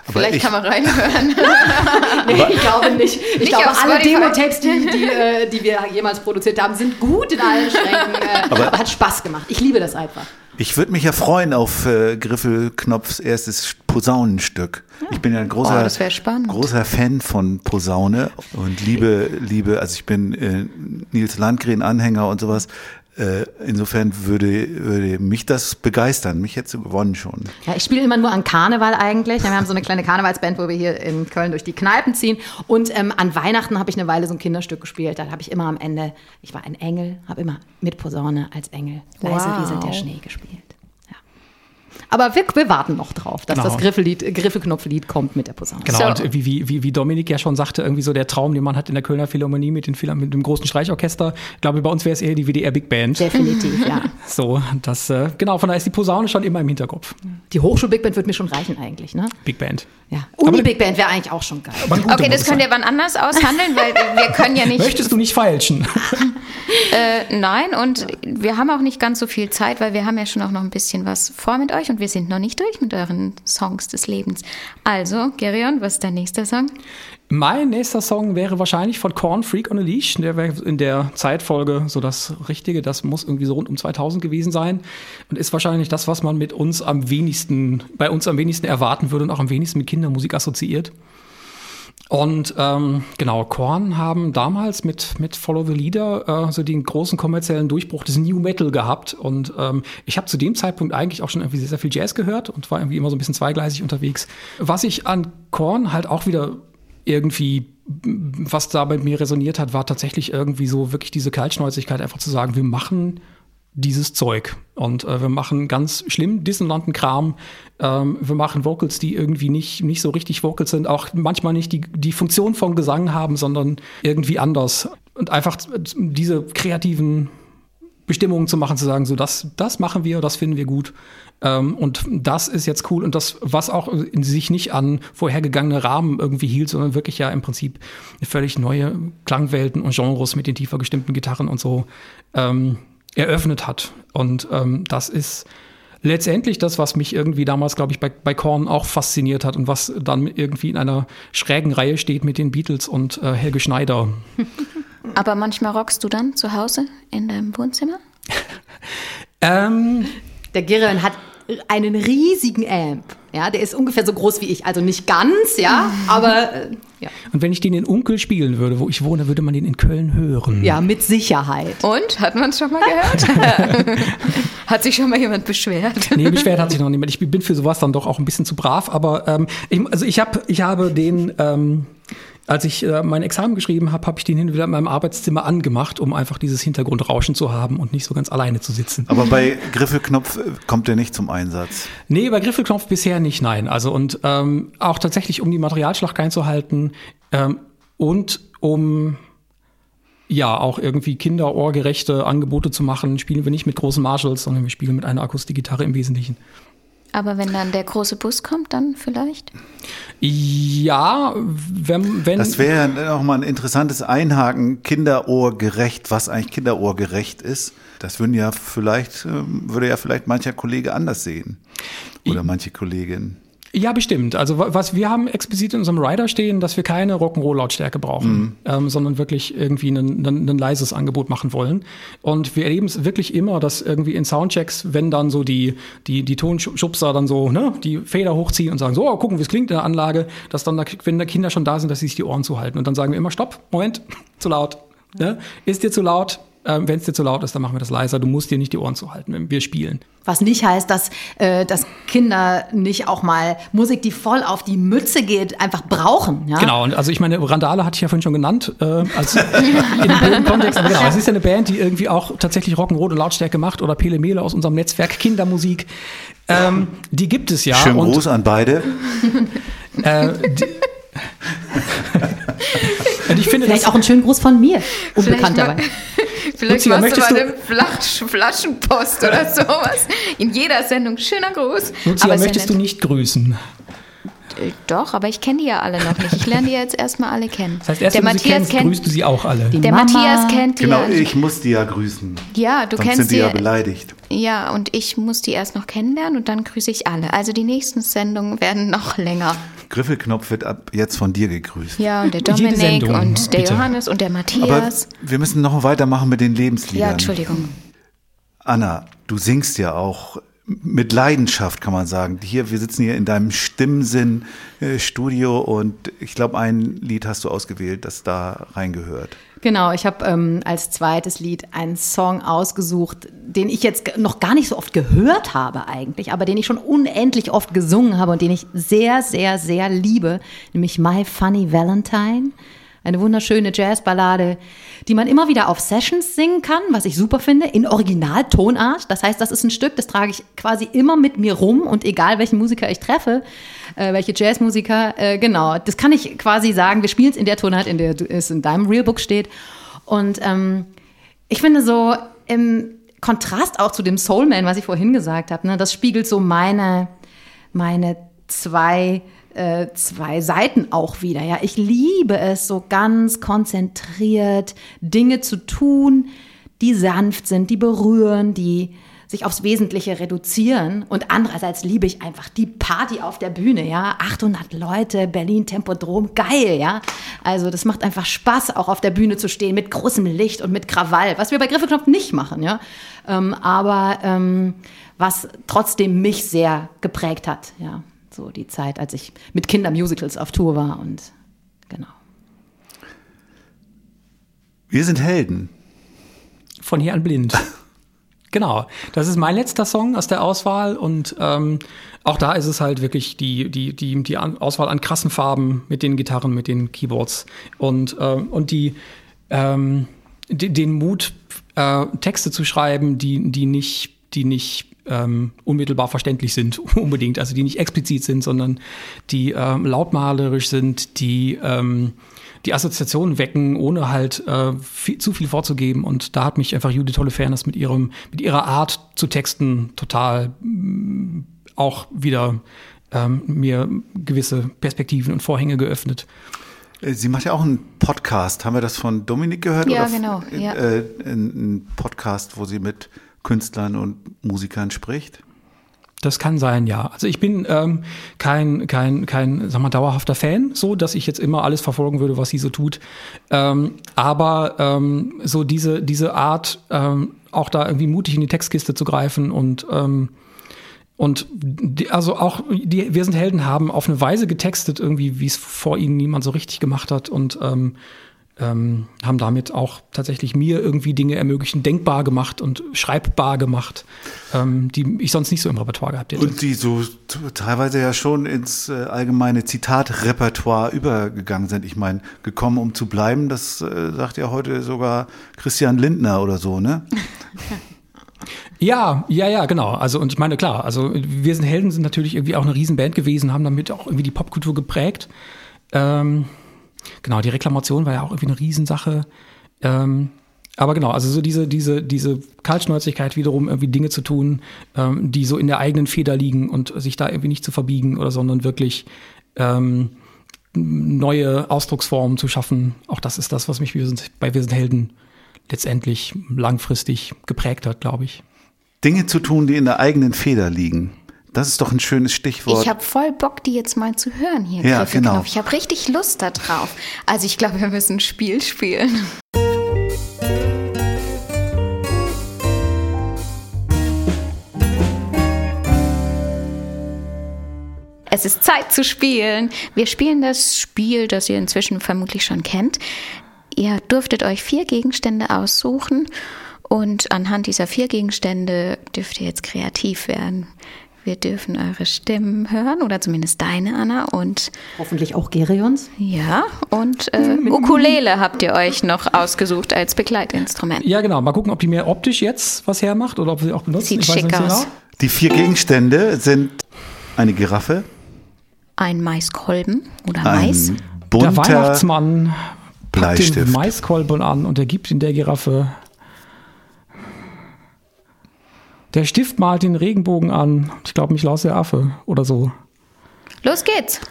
Speaker 1: Aber
Speaker 2: Vielleicht
Speaker 1: ich,
Speaker 2: kann man reinhören.
Speaker 4: Nee, ich glaube nicht. Ich
Speaker 2: Nicht
Speaker 4: glaube, alle. Demo-Tapes, die, die, äh, die wir jemals produziert haben, sind gut in allen Schränken. Äh, aber, hat Spaß gemacht. Ich liebe das einfach.
Speaker 1: Ich würde mich ja freuen auf äh, Griffelknopfs erstes Posaunenstück. Ich bin ja ein großer,
Speaker 2: Oh,
Speaker 1: großer Fan von Posaune und liebe, liebe, also ich bin äh, Nils Landgren-Anhänger und sowas. Äh, insofern würde, würde mich das begeistern. Mich hätte gewonnen schon.
Speaker 4: Ja, ich spiele immer nur an Karneval eigentlich. Wir haben so eine kleine Karnevalsband, wo wir hier in Köln durch die Kneipen ziehen. Und ähm, an Weihnachten habe ich eine Weile so ein Kinderstück gespielt. Da habe ich immer am Ende, ich war ein Engel, habe immer mit Posaune als Engel leise
Speaker 2: Wow.
Speaker 4: rieselt der Schnee gespielt. Aber wir, wir warten noch drauf, dass
Speaker 3: Genau.
Speaker 4: das Griffelied, Griffeknopflied kommt mit der Posaune.
Speaker 3: Genau,
Speaker 2: So.
Speaker 3: und wie, wie, wie, Dominik ja schon sagte, irgendwie so der Traum, den man hat in der Kölner Philharmonie mit, den, Phil- mit dem großen Streichorchester. Ich glaube, bei uns wäre es eher die WDR Big Band.
Speaker 4: Definitiv, ja.
Speaker 3: So, das, äh, genau, von daher ist die Posaune schon immer im Hinterkopf.
Speaker 4: Die Hochschul-Big Band wird mir schon reichen eigentlich, ne?
Speaker 3: Big Band.
Speaker 4: Ja. Uni-Big Band wäre eigentlich auch schon geil.
Speaker 2: Okay, das könnt
Speaker 3: sein.
Speaker 2: ihr wann anders aushandeln, weil wir können ja nicht.
Speaker 3: Möchtest du nicht feilschen?
Speaker 2: Äh, nein, und wir haben auch nicht ganz so viel Zeit, weil wir haben ja schon auch noch ein bisschen was vor mit euch und wir sind noch nicht durch mit euren Songs des Lebens. Also, Gerion, was ist dein nächster Song?
Speaker 3: Mein nächster Song wäre wahrscheinlich von Korn Freak on a Leash. Der wäre in der Zeitfolge so das Richtige. Das muss irgendwie so rund um 2000 gewesen sein. Und ist wahrscheinlich das, was man mit uns am wenigsten, bei uns am wenigsten erwarten würde und auch am wenigsten mit Kindermusik assoziiert. Und ähm, genau, Korn haben damals mit, mit Follow the Leader äh, so den großen kommerziellen Durchbruch des New Metal gehabt. Und ähm, ich habe zu dem Zeitpunkt eigentlich auch schon irgendwie sehr, sehr viel Jazz gehört und war irgendwie immer so ein bisschen zweigleisig unterwegs. Was ich an Korn halt auch wieder irgendwie, was da bei mir resoniert hat, war tatsächlich irgendwie so wirklich diese Kaltschnäuzigkeit, einfach zu sagen, wir machen dieses Zeug. Und äh, wir machen ganz schlimm dissonanten Kram. Ähm, wir machen Vocals, die irgendwie nicht, nicht so richtig Vocals sind, auch manchmal nicht die, die Funktion von Gesang haben, sondern irgendwie anders. Und einfach diese kreativen Bestimmungen zu machen, zu sagen, so das, das machen wir, das finden wir gut. Ähm, und das ist jetzt cool. Und das, was auch sich nicht an vorhergegangene Rahmen irgendwie hielt, sondern wirklich ja im Prinzip völlig neue Klangwelten und Genres mit den tiefer gestimmten Gitarren und so ähm, eröffnet hat. Und ähm, das ist letztendlich das, was mich irgendwie damals, glaube ich, bei, bei Korn auch fasziniert hat und was dann irgendwie in einer schrägen Reihe steht mit den Beatles und äh, Helge Schneider.
Speaker 2: Aber manchmal rockst du dann zu Hause in deinem Wohnzimmer?
Speaker 3: Ähm,
Speaker 4: Der Gerion hat einen riesigen Amp. Ja, der ist ungefähr so groß wie ich. Also nicht ganz, ja, aber äh, ja.
Speaker 3: Und wenn ich den in Unkel spielen würde, wo ich wohne, würde man den in Köln hören.
Speaker 4: ja, mit Sicherheit.
Speaker 2: Und? Hat man es schon mal gehört? Hat sich schon mal jemand beschwert?
Speaker 3: Nee, beschwert hat sich noch niemand. Ich bin für sowas dann doch auch ein bisschen zu brav. Aber ähm, ich, also ich, hab, ich habe den, ähm, als ich äh, mein Examen geschrieben habe, habe ich den hin und wieder in meinem Arbeitszimmer angemacht, um einfach dieses Hintergrundrauschen zu haben und nicht so ganz alleine zu sitzen.
Speaker 1: Aber bei Griffelknopf äh, kommt der nicht zum Einsatz.
Speaker 3: Nee, bei Griffelknopf bisher nicht, nein. Also und ähm, auch tatsächlich, um die Materialschlacht einzuhalten ähm, und um ja auch irgendwie kinderohrgerechte Angebote zu machen, spielen wir nicht mit großen Marshalls, sondern wir spielen mit einer Akustikgitarre im Wesentlichen.
Speaker 2: Aber wenn dann der große Bus kommt, dann vielleicht?
Speaker 3: Ja, wenn, wenn
Speaker 1: Das wäre noch mal ein interessantes Einhaken, Kinderohrgerecht, was eigentlich Kinderohrgerecht ist. Das würden ja vielleicht, ähm, würde ja vielleicht mancher Kollege anders sehen. Oder manche Kollegin.
Speaker 3: Ja, bestimmt. Also wa- was wir haben explizit in unserem Rider stehen, dass wir keine Rock'n'Roll-Lautstärke brauchen, ähm, sondern wirklich irgendwie ein leises Angebot machen wollen. Und wir erleben es wirklich immer, dass irgendwie in Soundchecks, wenn dann so die, die, die Tonschubser dann so, ne, die Feder hochziehen und sagen, so, oh, gucken, wie es klingt in der Anlage, dass dann, da, wenn da Kinder schon da sind, dass sie sich die Ohren zuhalten. Und dann sagen wir immer, stopp, Moment, zu laut. Ne? Ist dir zu laut? Ähm, wenn es dir zu laut ist, dann machen wir das leiser. Du musst dir nicht die Ohren zuhalten, wenn wir spielen.
Speaker 4: Was nicht heißt, dass, äh, dass Kinder nicht auch mal Musik, die voll auf die Mütze geht, einfach brauchen. Ja?
Speaker 3: Genau, und also ich meine, Randale hatte ich ja vorhin schon genannt, äh, als in dem blöden Kontext, aber genau, es ist ja eine Band, die irgendwie auch tatsächlich Rock'n'Roll und Lautstärke macht oder Pele Mele aus unserem Netzwerk Kindermusik. Ähm, die gibt es ja.
Speaker 1: Schönen
Speaker 3: und,
Speaker 1: Gruß an beide.
Speaker 3: Äh, die, und ich finde,
Speaker 4: Vielleicht
Speaker 3: das,
Speaker 4: auch einen schönen Gruß von mir, unbekannterweise.
Speaker 2: Vielleicht
Speaker 3: Lucia,
Speaker 2: machst du
Speaker 3: möchtest
Speaker 2: mal eine Flasch Flaschenpost oder sowas. In jeder Sendung. Schöner Gruß.
Speaker 3: Lucia,
Speaker 2: ist ja
Speaker 3: möchtest du nicht grüßen?
Speaker 2: Äh, Doch, aber ich kenne die ja alle noch nicht. Ich lerne die jetzt erstmal alle kennen.
Speaker 3: Das heißt, erst
Speaker 2: der
Speaker 3: wenn du sie
Speaker 2: Matthias
Speaker 3: kennst,
Speaker 2: kennt,
Speaker 3: grüßt du sie auch alle.
Speaker 4: Die
Speaker 2: der
Speaker 4: Mama.
Speaker 2: Matthias kennt die
Speaker 1: Genau,
Speaker 2: ja.
Speaker 1: ich muss die ja grüßen.
Speaker 2: Ja, du
Speaker 1: Sonst
Speaker 2: kennst
Speaker 1: sind die
Speaker 2: die.
Speaker 1: ja beleidigt.
Speaker 2: Ja, und ich muss die erst noch kennenlernen und dann grüße ich alle. Also die nächsten Sendungen werden noch länger.
Speaker 1: Griffelknopf wird ab jetzt von dir gegrüßt.
Speaker 2: Ja, und der Dominik
Speaker 3: Sendung,
Speaker 2: und der
Speaker 3: bitte.
Speaker 2: Johannes und der
Speaker 1: Aber
Speaker 2: Matthias.
Speaker 1: wir müssen noch weitermachen mit den Lebensliedern.
Speaker 2: Ja, Entschuldigung.
Speaker 1: Anna, du singst ja auch mit Leidenschaft, kann man sagen. Hier, wir sitzen hier in deinem Stimmsinn-Studio und ich glaube, ein Lied hast du ausgewählt, das da reingehört.
Speaker 4: Genau, ich habe ähm, als zweites Lied einen Song ausgesucht, den ich jetzt noch gar nicht so oft gehört habe eigentlich, aber den ich schon unendlich oft gesungen habe und den ich sehr, sehr, sehr liebe, nämlich My Funny Valentine. Eine wunderschöne Jazzballade, die man immer wieder auf Sessions singen kann, was ich super finde, in Originaltonart. Das heißt, das ist ein Stück, das trage ich quasi immer mit mir rum und egal welchen Musiker ich treffe, äh, welche Jazzmusiker, äh, genau, das kann ich quasi sagen, wir spielen es in der Tonart, in der es in deinem Realbook steht. Und ähm, ich finde so im Kontrast auch zu dem Soulman, was ich vorhin gesagt habe, ne, das spiegelt so meine, meine zwei, äh, zwei Seiten auch wieder. Ja, ich liebe es, so ganz konzentriert Dinge zu tun, die sanft sind, die berühren, die sich aufs Wesentliche reduzieren. Und andererseits liebe ich einfach die Party auf der Bühne, ja. 800 Leute, Berlin Tempodrom, geil, ja. Also das macht einfach Spaß, auch auf der Bühne zu stehen mit großem Licht und mit Krawall, was wir bei Griffeknopf nicht machen, ja. Ähm, aber ähm, was trotzdem mich sehr geprägt hat, ja. So die Zeit, als ich mit Kindermusicals auf Tour war und genau.
Speaker 1: Wir sind Helden.
Speaker 3: Von hier an blind. Genau, das ist mein letzter Song aus der Auswahl und ähm, auch da ist es halt wirklich die, die, die, die Auswahl an krassen Farben mit den Gitarren, mit den Keyboards und, ähm, und die, ähm, die, den Mut, äh, Texte zu schreiben, die, die nicht, die nicht ähm, unmittelbar verständlich sind, unbedingt, also die nicht explizit sind, sondern die ähm, lautmalerisch sind, die ähm, die Assoziationen wecken, ohne halt äh, viel, zu viel vorzugeben. Und da hat mich einfach Judith Holofernes mit ihrem, mit ihrer Art zu texten total mm, auch wieder ähm, mir gewisse Perspektiven und Vorhänge geöffnet.
Speaker 1: Äh, Sie macht ja auch einen Podcast. Haben wir das von Dominik gehört?
Speaker 2: Ja,
Speaker 1: Oder
Speaker 2: genau, ja.
Speaker 1: Äh, ein Podcast, wo sie mit Künstlern und Musikern spricht.
Speaker 3: Das kann sein, ja. Also ich bin ähm, kein, kein, kein, sag mal, dauerhafter Fan, so, dass ich jetzt immer alles verfolgen würde, was sie so tut. Ähm, aber ähm, so diese, diese Art, ähm, auch da irgendwie mutig in die Textkiste zu greifen und ähm, und die, also auch die Wir sind Helden haben auf eine Weise getextet, irgendwie, wie es vor ihnen niemand so richtig gemacht hat und ähm, ähm, haben damit auch tatsächlich mir irgendwie Dinge ermöglichen, denkbar gemacht und schreibbar gemacht, ähm, die ich sonst nicht so im Repertoire gehabt hätte.
Speaker 1: Und die so teilweise ja schon ins äh, allgemeine Zitatrepertoire übergegangen sind. Ich meine, gekommen um zu bleiben, das äh, sagt ja heute sogar Christian Lindner oder so, ne?
Speaker 3: Ja, ja, ja, genau. Also und ich meine klar, also wir sind Helden sind natürlich irgendwie auch eine Riesenband gewesen, haben damit auch irgendwie die Popkultur geprägt. Ähm, genau, die Reklamation war ja auch irgendwie eine Riesensache. Ähm, aber genau, also so diese diese diese Kaltschnäuzigkeit wiederum irgendwie Dinge zu tun, ähm, die so in der eigenen Feder liegen und sich da irgendwie nicht zu verbiegen oder sondern wirklich ähm, neue Ausdrucksformen zu schaffen. Auch das ist das, was mich bei Wir sind Helden letztendlich langfristig geprägt hat, glaube ich.
Speaker 1: Dinge zu tun, die in der eigenen Feder liegen. Das ist doch ein schönes Stichwort.
Speaker 2: Ich habe voll Bock, die jetzt mal zu hören hier.
Speaker 1: Ja, genau.
Speaker 2: Ich habe richtig Lust da drauf. Also ich glaube, wir müssen ein Spiel spielen. Es ist Zeit zu spielen. Wir spielen das Spiel, das ihr inzwischen vermutlich schon kennt. Ihr dürftet euch vier Gegenstände aussuchen und anhand dieser vier Gegenstände dürft ihr jetzt kreativ werden. Wir dürfen eure Stimmen hören oder zumindest deine, Anna. Und
Speaker 4: Hoffentlich auch Gerions.
Speaker 2: ja, und äh, Ukulele habt ihr euch noch ausgesucht als Begleitinstrument.
Speaker 3: Ja, genau. Mal gucken, ob die mir optisch jetzt was hermacht oder ob sie auch benutzen.
Speaker 2: Sieht
Speaker 3: Ich weiß
Speaker 2: schick
Speaker 3: nicht
Speaker 2: aus.
Speaker 3: genau.
Speaker 1: die vier Gegenstände sind eine Giraffe,
Speaker 2: Ein Maiskolben oder
Speaker 1: ein
Speaker 2: Mais.
Speaker 3: Der
Speaker 1: bunter
Speaker 3: Weihnachtsmann packt den
Speaker 1: Bleistift.
Speaker 3: Maiskolben an und er gibt ihn der Giraffe. Der Stift malt den Regenbogen an. Ich glaube, mich laus der Affe oder so.
Speaker 2: Los geht's.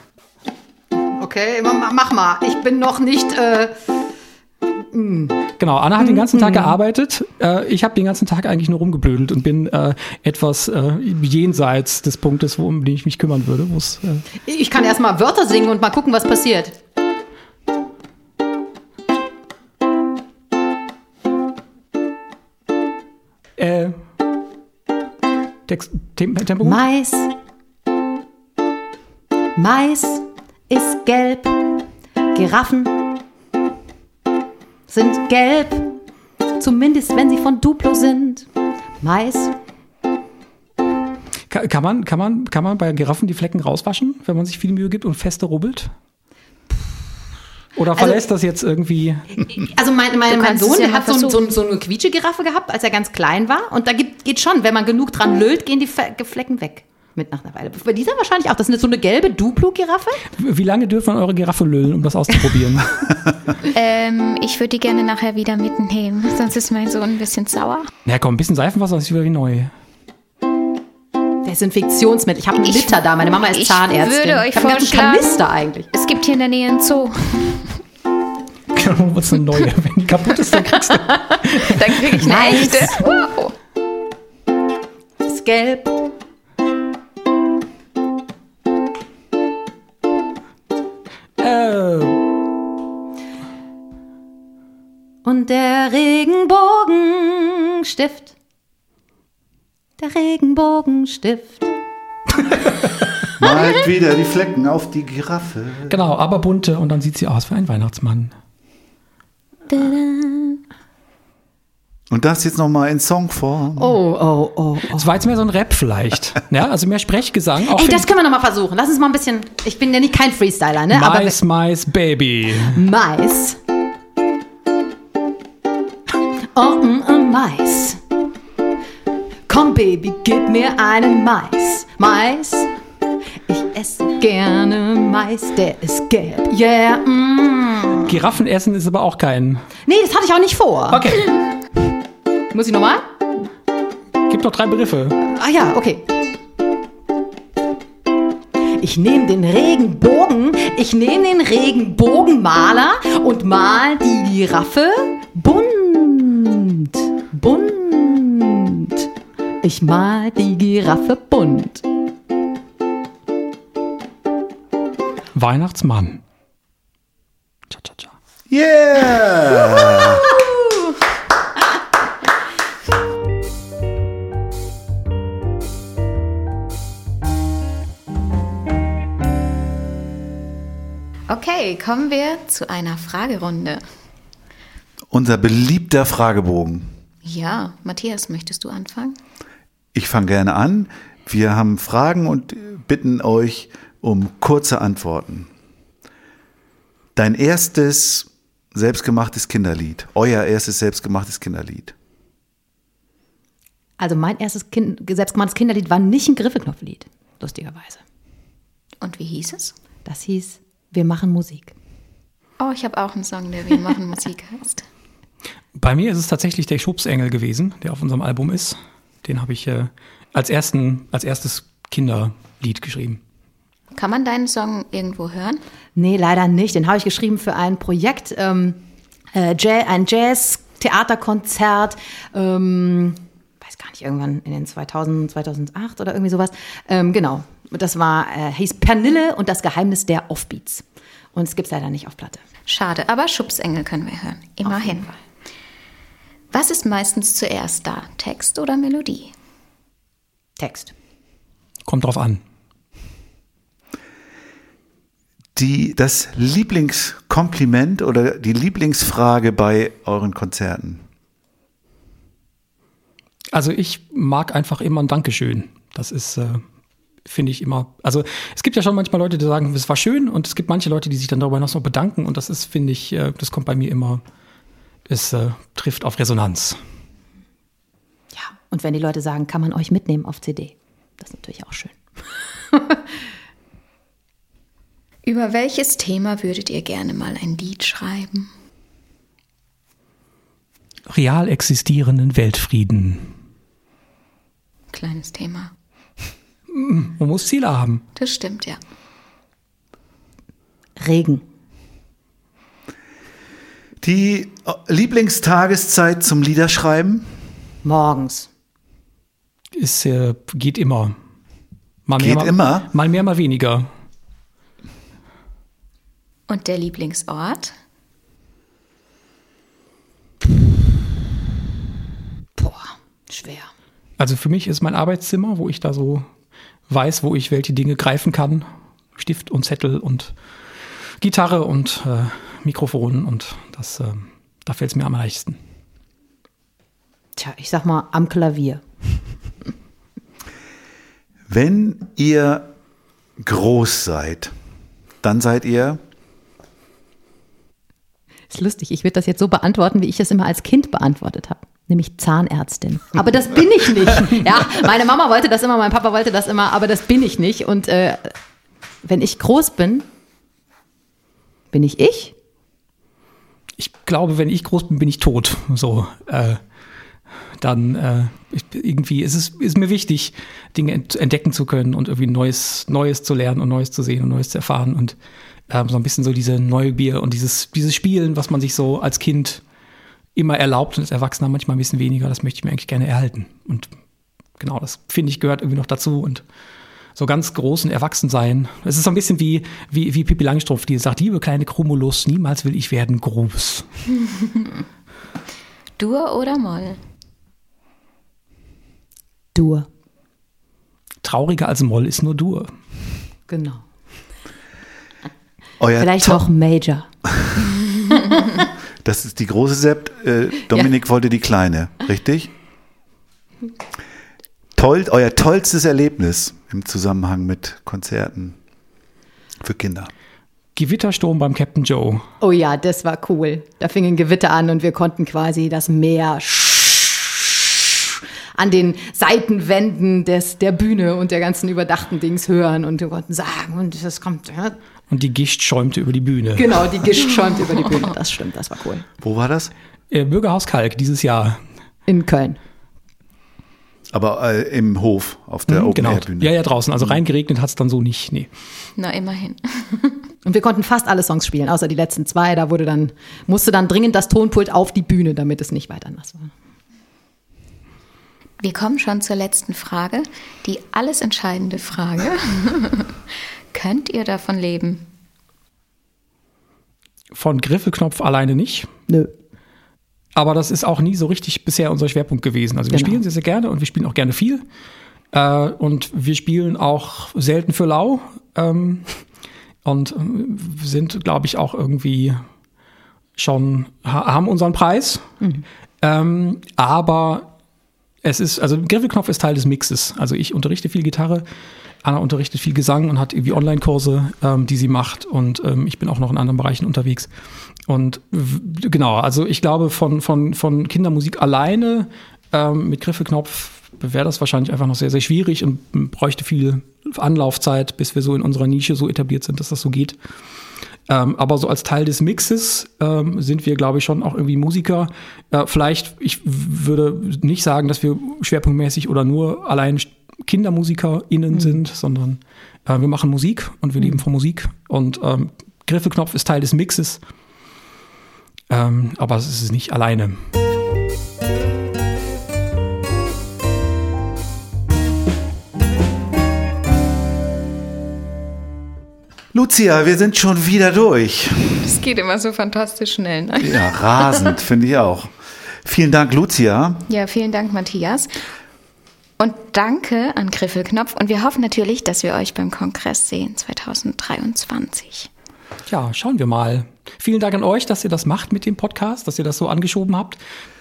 Speaker 4: Okay, ma- mach mal. Ich bin noch nicht. Äh,
Speaker 3: Genau, Anna hat den ganzen Tag gearbeitet. Äh, ich habe den ganzen Tag eigentlich nur rumgeblödelt und bin äh, etwas äh, jenseits des Punktes, wo, um den ich mich kümmern würde. Äh,
Speaker 4: ich kann erst mal Wörter singen und mal gucken, was passiert.
Speaker 3: Text, Tem Tempo gut?
Speaker 4: Mais. Mais ist gelb. Giraffen sind gelb. Zumindest wenn sie von Duplo sind. Mais.
Speaker 3: Ka- Kann man, kann, man, kann man bei Giraffen die Flecken rauswaschen, wenn man sich viel Mühe gibt und feste rubbelt? Oder
Speaker 4: Also-
Speaker 3: verlässt das jetzt irgendwie?
Speaker 4: Also mein, mein, mein Sohn,
Speaker 2: ja
Speaker 4: der hat so, so, so eine Quietschegiraffe gehabt, als er ganz klein war. Und da gibt, geht schon, wenn man genug dran lölt, gehen die Fe- Flecken weg. Mit nach einer Weile. Bei dieser wahrscheinlich auch. Das ist so eine gelbe Duplo-Giraffe.
Speaker 3: Wie lange dürfen wir eure Giraffe lüllen, um das auszuprobieren?
Speaker 2: Ähm, ich würde die gerne nachher wieder mitnehmen, sonst ist mein Sohn ein bisschen sauer.
Speaker 3: Na komm, ein bisschen Seifenwasser ist wieder wie neu.
Speaker 4: Desinfektionsmittel. Ich habe einen Liter da. Meine Mama ist
Speaker 2: ich
Speaker 4: Zahnärztin.
Speaker 2: würde euch
Speaker 4: ich habe einen ganzen Kanister eigentlich.
Speaker 2: Es gibt hier in der Nähe einen Zoo.
Speaker 3: Genau, wird's eine neue. Wenn die kaputt ist, dann kriegst du.
Speaker 2: Dann kriege ich eine
Speaker 4: Nice.
Speaker 2: echte. Wow.
Speaker 4: Gelb.
Speaker 3: Äh,
Speaker 4: Und der Regenbogenstift. Der Regenbogenstift.
Speaker 1: Malt wieder die Flecken auf die Giraffe.
Speaker 3: genau, aber bunte und dann sieht sie aus wie ein Weihnachtsmann.
Speaker 1: Und das jetzt nochmal in Songform.
Speaker 4: Oh, oh, oh, oh.
Speaker 3: Das war jetzt mehr so ein Rap vielleicht. Ja, also mehr Sprechgesang. Auch
Speaker 4: Ey, das können wir noch mal versuchen. Lass uns mal ein bisschen. Ich bin ja nicht kein Freestyler, ne? Aber
Speaker 3: Mais, Mais, Baby.
Speaker 4: Mais. Oh, mm, mm, Mais. Komm, Baby, gib mir einen Mais. Mais. Ich esse gerne Mais, der ist gelb. Yeah, mm.
Speaker 3: Giraffen essen ist aber auch kein.
Speaker 4: Nee, das hatte ich auch nicht vor.
Speaker 3: Okay,
Speaker 4: Muss ich nochmal?
Speaker 3: gibt noch drei Begriffe.
Speaker 4: Ah ja, okay. Ich nehme den Regenbogen, ich nehme den Regenbogenmaler und mal die Giraffe bunt, bunt. Ich mal die Giraffe bunt.
Speaker 3: Weihnachtsmann. Cha, cha, cha.
Speaker 1: Yeah!
Speaker 2: Okay, kommen wir zu einer Fragerunde.
Speaker 1: Unser beliebter Fragebogen.
Speaker 2: Ja, Matthias, möchtest du anfangen?
Speaker 1: Ich fange gerne an. Wir haben Fragen und bitten euch um kurze Antworten. Dein erstes selbstgemachtes Kinderlied. Euer erstes selbstgemachtes Kinderlied.
Speaker 4: Also mein erstes kind, selbstgemachtes Kinderlied war nicht ein Griffeknopflied, lustigerweise.
Speaker 2: Und wie hieß es?
Speaker 4: Das hieß, wir machen Musik.
Speaker 2: Oh, ich habe auch einen Song, der Wir machen Musik heißt.
Speaker 3: Bei mir ist es tatsächlich der Schubsengel gewesen, der auf unserem Album ist. Den habe ich äh, als, ersten, als erstes Kinderlied geschrieben.
Speaker 2: Kann man deinen Song irgendwo hören?
Speaker 4: Nee, leider nicht. Den habe ich geschrieben für ein Projekt, ähm, äh, Jazz, ein Jazz-Theaterkonzert, ähm, weiß gar nicht, irgendwann in den 2000, 2008 oder irgendwie sowas. Ähm, genau, das war, äh, hieß Pernille und das Geheimnis der Offbeats. Und es gibt es leider nicht auf Platte.
Speaker 2: Schade, aber Schubsengel können wir hören. Immerhin. Was ist meistens zuerst da? Text oder Melodie?
Speaker 4: Text.
Speaker 3: Kommt drauf an.
Speaker 1: Die, das Lieblingskompliment oder die Lieblingsfrage bei euren Konzerten.
Speaker 3: Also ich mag einfach immer ein Dankeschön. Das ist, äh, finde ich immer. Also es gibt ja schon manchmal Leute, die sagen, es war schön, und es gibt manche Leute, die sich dann darüber noch so bedanken. Und das ist, finde ich, äh, das kommt bei mir immer, es äh, trifft auf Resonanz.
Speaker 4: Ja. Und wenn die Leute sagen, kann man euch mitnehmen auf CD. Das ist natürlich auch schön.
Speaker 2: Über welches Thema würdet ihr gerne mal ein Lied schreiben?
Speaker 3: Real existierenden Weltfrieden.
Speaker 2: Kleines Thema.
Speaker 3: Man muss Ziele haben.
Speaker 2: Das stimmt, ja.
Speaker 4: Regen.
Speaker 1: Die äh, Lieblingstageszeit zum Liederschreiben?
Speaker 4: Morgens.
Speaker 3: Es äh, geht immer. Mal
Speaker 1: Geht
Speaker 3: mal,
Speaker 1: immer?
Speaker 3: Mal mehr, mal weniger.
Speaker 2: Und der Lieblingsort?
Speaker 4: Boah, schwer.
Speaker 3: Also für mich ist mein Arbeitszimmer, wo ich da so weiß, wo ich welche Dinge greifen kann. Stift und Zettel und Gitarre und äh, Mikrofon und das, äh, da fällt es mir am leichtesten.
Speaker 4: Tja, ich sag mal am Klavier.
Speaker 1: Wenn ihr groß seid, dann seid ihr
Speaker 4: ist lustig. Ich würde das jetzt so beantworten, wie ich es immer als Kind beantwortet habe. Nämlich Zahnärztin. Aber das bin ich nicht. Ja, meine Mama wollte das immer, mein Papa wollte das immer, aber das bin ich nicht. Und äh, wenn ich groß bin, bin ich ich.
Speaker 3: Ich glaube, wenn ich groß bin, bin ich tot. So, äh, dann äh, ich, irgendwie ist es ist mir wichtig, Dinge ent entdecken zu können und irgendwie Neues, Neues zu lernen und Neues zu sehen und Neues zu erfahren und ähm, so ein bisschen so diese Neugier und dieses, dieses Spielen, was man sich so als Kind immer erlaubt und als Erwachsener manchmal ein bisschen weniger, das möchte ich mir eigentlich gerne erhalten. Und genau, das finde ich gehört irgendwie noch dazu und so ganz großen Erwachsensein. Es ist so ein bisschen wie, wie, wie Pippi Langstrumpf, die sagt, liebe kleine Chromulus, niemals will ich werden groß.
Speaker 2: Dur oder Moll?
Speaker 4: Dur.
Speaker 3: Trauriger als Moll ist nur Dur.
Speaker 4: Genau.
Speaker 1: Euer
Speaker 4: Vielleicht
Speaker 1: Top-
Speaker 4: auch Major.
Speaker 1: Das ist die große Sept. Äh, Dominik wollte die kleine, richtig? Toll, euer tollstes Erlebnis im Zusammenhang mit Konzerten für Kinder.
Speaker 3: Gewittersturm beim Captain Joe.
Speaker 4: Oh ja, das war cool. Da fing ein Gewitter an und wir konnten quasi das Meer an den Seitenwänden des, der Bühne und der ganzen überdachten Dings hören und wir konnten sagen, und das kommt, ja,
Speaker 3: Und die Gischt schäumte über die Bühne.
Speaker 4: genau, die Gischt schäumt über die Bühne. Das stimmt, das war cool.
Speaker 1: Wo war das?
Speaker 3: Äh, Bürgerhaus Kalk dieses Jahr.
Speaker 4: In Köln.
Speaker 1: Aber äh, im Hof auf der
Speaker 3: Mhm, genau.
Speaker 1: Open-Air-Bühne.
Speaker 3: Ja, ja, draußen. Also reingeregnet hat es dann so nicht. Nee.
Speaker 2: Na, immerhin.
Speaker 4: Und wir konnten fast alle Songs spielen, außer die letzten zwei. Da wurde dann, musste dann dringend das Tonpult auf die Bühne, damit es nicht weiter nass war.
Speaker 2: Wir kommen schon zur letzten Frage. Die alles entscheidende Frage. Könnt ihr davon leben?
Speaker 3: Von Griffelknopf alleine nicht.
Speaker 4: Nö.
Speaker 3: Aber das ist auch nie so richtig bisher unser Schwerpunkt gewesen. Also wir
Speaker 4: Genau.
Speaker 3: spielen sehr, sehr gerne und wir spielen auch gerne viel. Äh, und wir spielen auch selten für lau. Ähm, und ähm, sind, glaube ich, auch irgendwie schon, ha haben unseren Preis. Ähm, aber es ist, also Griffelknopf ist Teil des Mixes. Also ich unterrichte viel Gitarre, Anna unterrichtet viel Gesang und hat irgendwie Online-Kurse, ähm, die sie macht. Und ähm, ich bin auch noch in anderen Bereichen unterwegs. Und genau, also ich glaube, von, von, von Kindermusik alleine ähm, mit Griffelknopf wäre das wahrscheinlich einfach noch sehr, sehr schwierig und bräuchte viel Anlaufzeit, bis wir so in unserer Nische so etabliert sind, dass das so geht. Ähm, aber so als Teil des Mixes ähm, sind wir, glaube ich, schon auch irgendwie Musiker. Äh, vielleicht, ich würde nicht sagen, dass wir schwerpunktmäßig oder nur allein KindermusikerInnen sind, sondern äh, wir machen Musik und wir leben von Musik. Und ähm, Griffelknopf ist Teil des Mixes. Ähm, aber es ist nicht alleine.
Speaker 1: Lucia, wir sind schon wieder durch.
Speaker 2: Es geht immer so fantastisch schnell. Ne?
Speaker 1: Ja, rasend, finde ich auch. Vielen Dank, Lucia.
Speaker 2: Ja, vielen Dank, Matthias. Und danke an Griffelknopf. Und wir hoffen natürlich, dass wir euch beim Kongress sehen 2023.
Speaker 3: Ja, schauen wir mal. Vielen Dank an euch, dass ihr das macht mit dem Podcast, dass ihr das so angeschoben habt.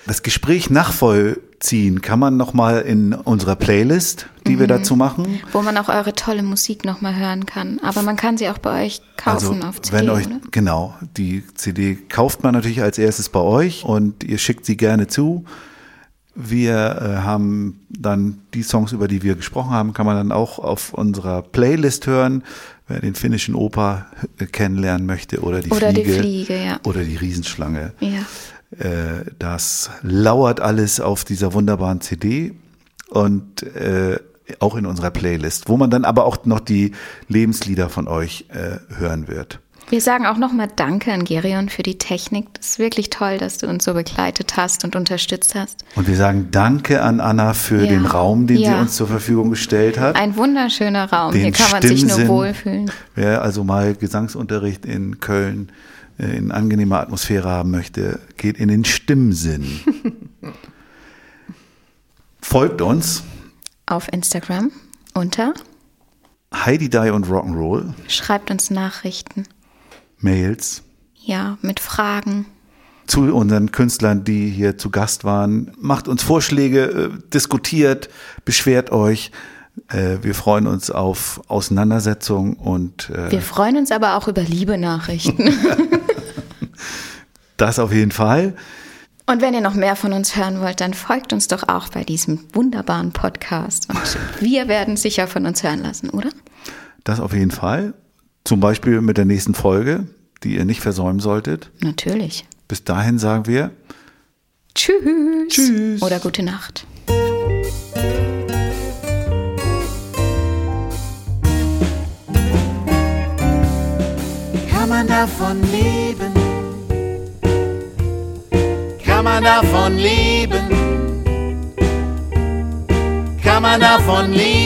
Speaker 1: Das Gespräch nachvollziehen kann man nochmal in unserer Playlist, die wir dazu machen.
Speaker 2: Wo man auch eure tolle Musik nochmal hören kann. Aber man kann sie auch bei euch kaufen auf CD,
Speaker 1: Also, wenn euch,
Speaker 2: oder?
Speaker 1: genau, die CD kauft man natürlich als erstes bei euch und ihr schickt sie gerne zu. Wir äh, haben dann die Songs, über die wir gesprochen haben, kann man dann auch auf unserer Playlist hören. Wer den finnischen Oper äh, kennenlernen möchte oder die
Speaker 2: Oder die
Speaker 1: Fliege
Speaker 2: Fliege, ja.
Speaker 1: oder die Riesenschlange.
Speaker 2: Ja.
Speaker 1: Äh, das lauert alles auf dieser wunderbaren CD und äh, auch in unserer Playlist, wo man dann aber auch noch die Lebenslieder von euch äh, hören wird.
Speaker 2: Wir sagen auch nochmal Danke an Gerion für die Technik. Das ist wirklich toll, dass du uns so begleitet hast und unterstützt hast.
Speaker 1: Und wir sagen Danke an Anna für
Speaker 2: Ja.
Speaker 1: den Raum, den sie
Speaker 2: Ja.
Speaker 1: uns zur Verfügung gestellt hat.
Speaker 2: Ein wunderschöner Raum.
Speaker 1: Den
Speaker 2: Hier kann man sich nur
Speaker 1: Stimmsinn.
Speaker 2: wohlfühlen.
Speaker 1: Wer also mal Gesangsunterricht in Köln äh, in angenehmer Atmosphäre haben möchte, geht in den Stimmsinn. Folgt uns,
Speaker 2: Auf Instagram unter
Speaker 1: Heidi Die und Rock'n'Roll,
Speaker 2: schreibt uns Nachrichten.
Speaker 1: Mails
Speaker 2: Ja, mit Fragen.
Speaker 1: zu unseren Künstlern, die hier zu Gast waren. Macht uns Vorschläge, äh, diskutiert, beschwert euch. Äh, wir freuen uns auf Auseinandersetzung und äh,
Speaker 2: Wir freuen uns aber auch über liebe Nachrichten.
Speaker 1: Das auf jeden Fall.
Speaker 2: Und wenn ihr noch mehr von uns hören wollt, dann folgt uns doch auch bei diesem wunderbaren Podcast. Und wir werden sicher von uns hören lassen, oder?
Speaker 1: Das auf jeden Fall. Zum Beispiel mit der nächsten Folge, die ihr nicht versäumen solltet.
Speaker 2: Natürlich.
Speaker 1: Bis dahin sagen wir
Speaker 2: Tschüss.
Speaker 1: Tschüss.
Speaker 2: Oder gute Nacht.
Speaker 5: Kann man davon leben? Kann man davon leben? Kann man davon leben?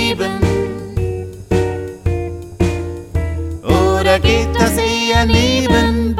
Speaker 5: Oder geht das eher nebenbei?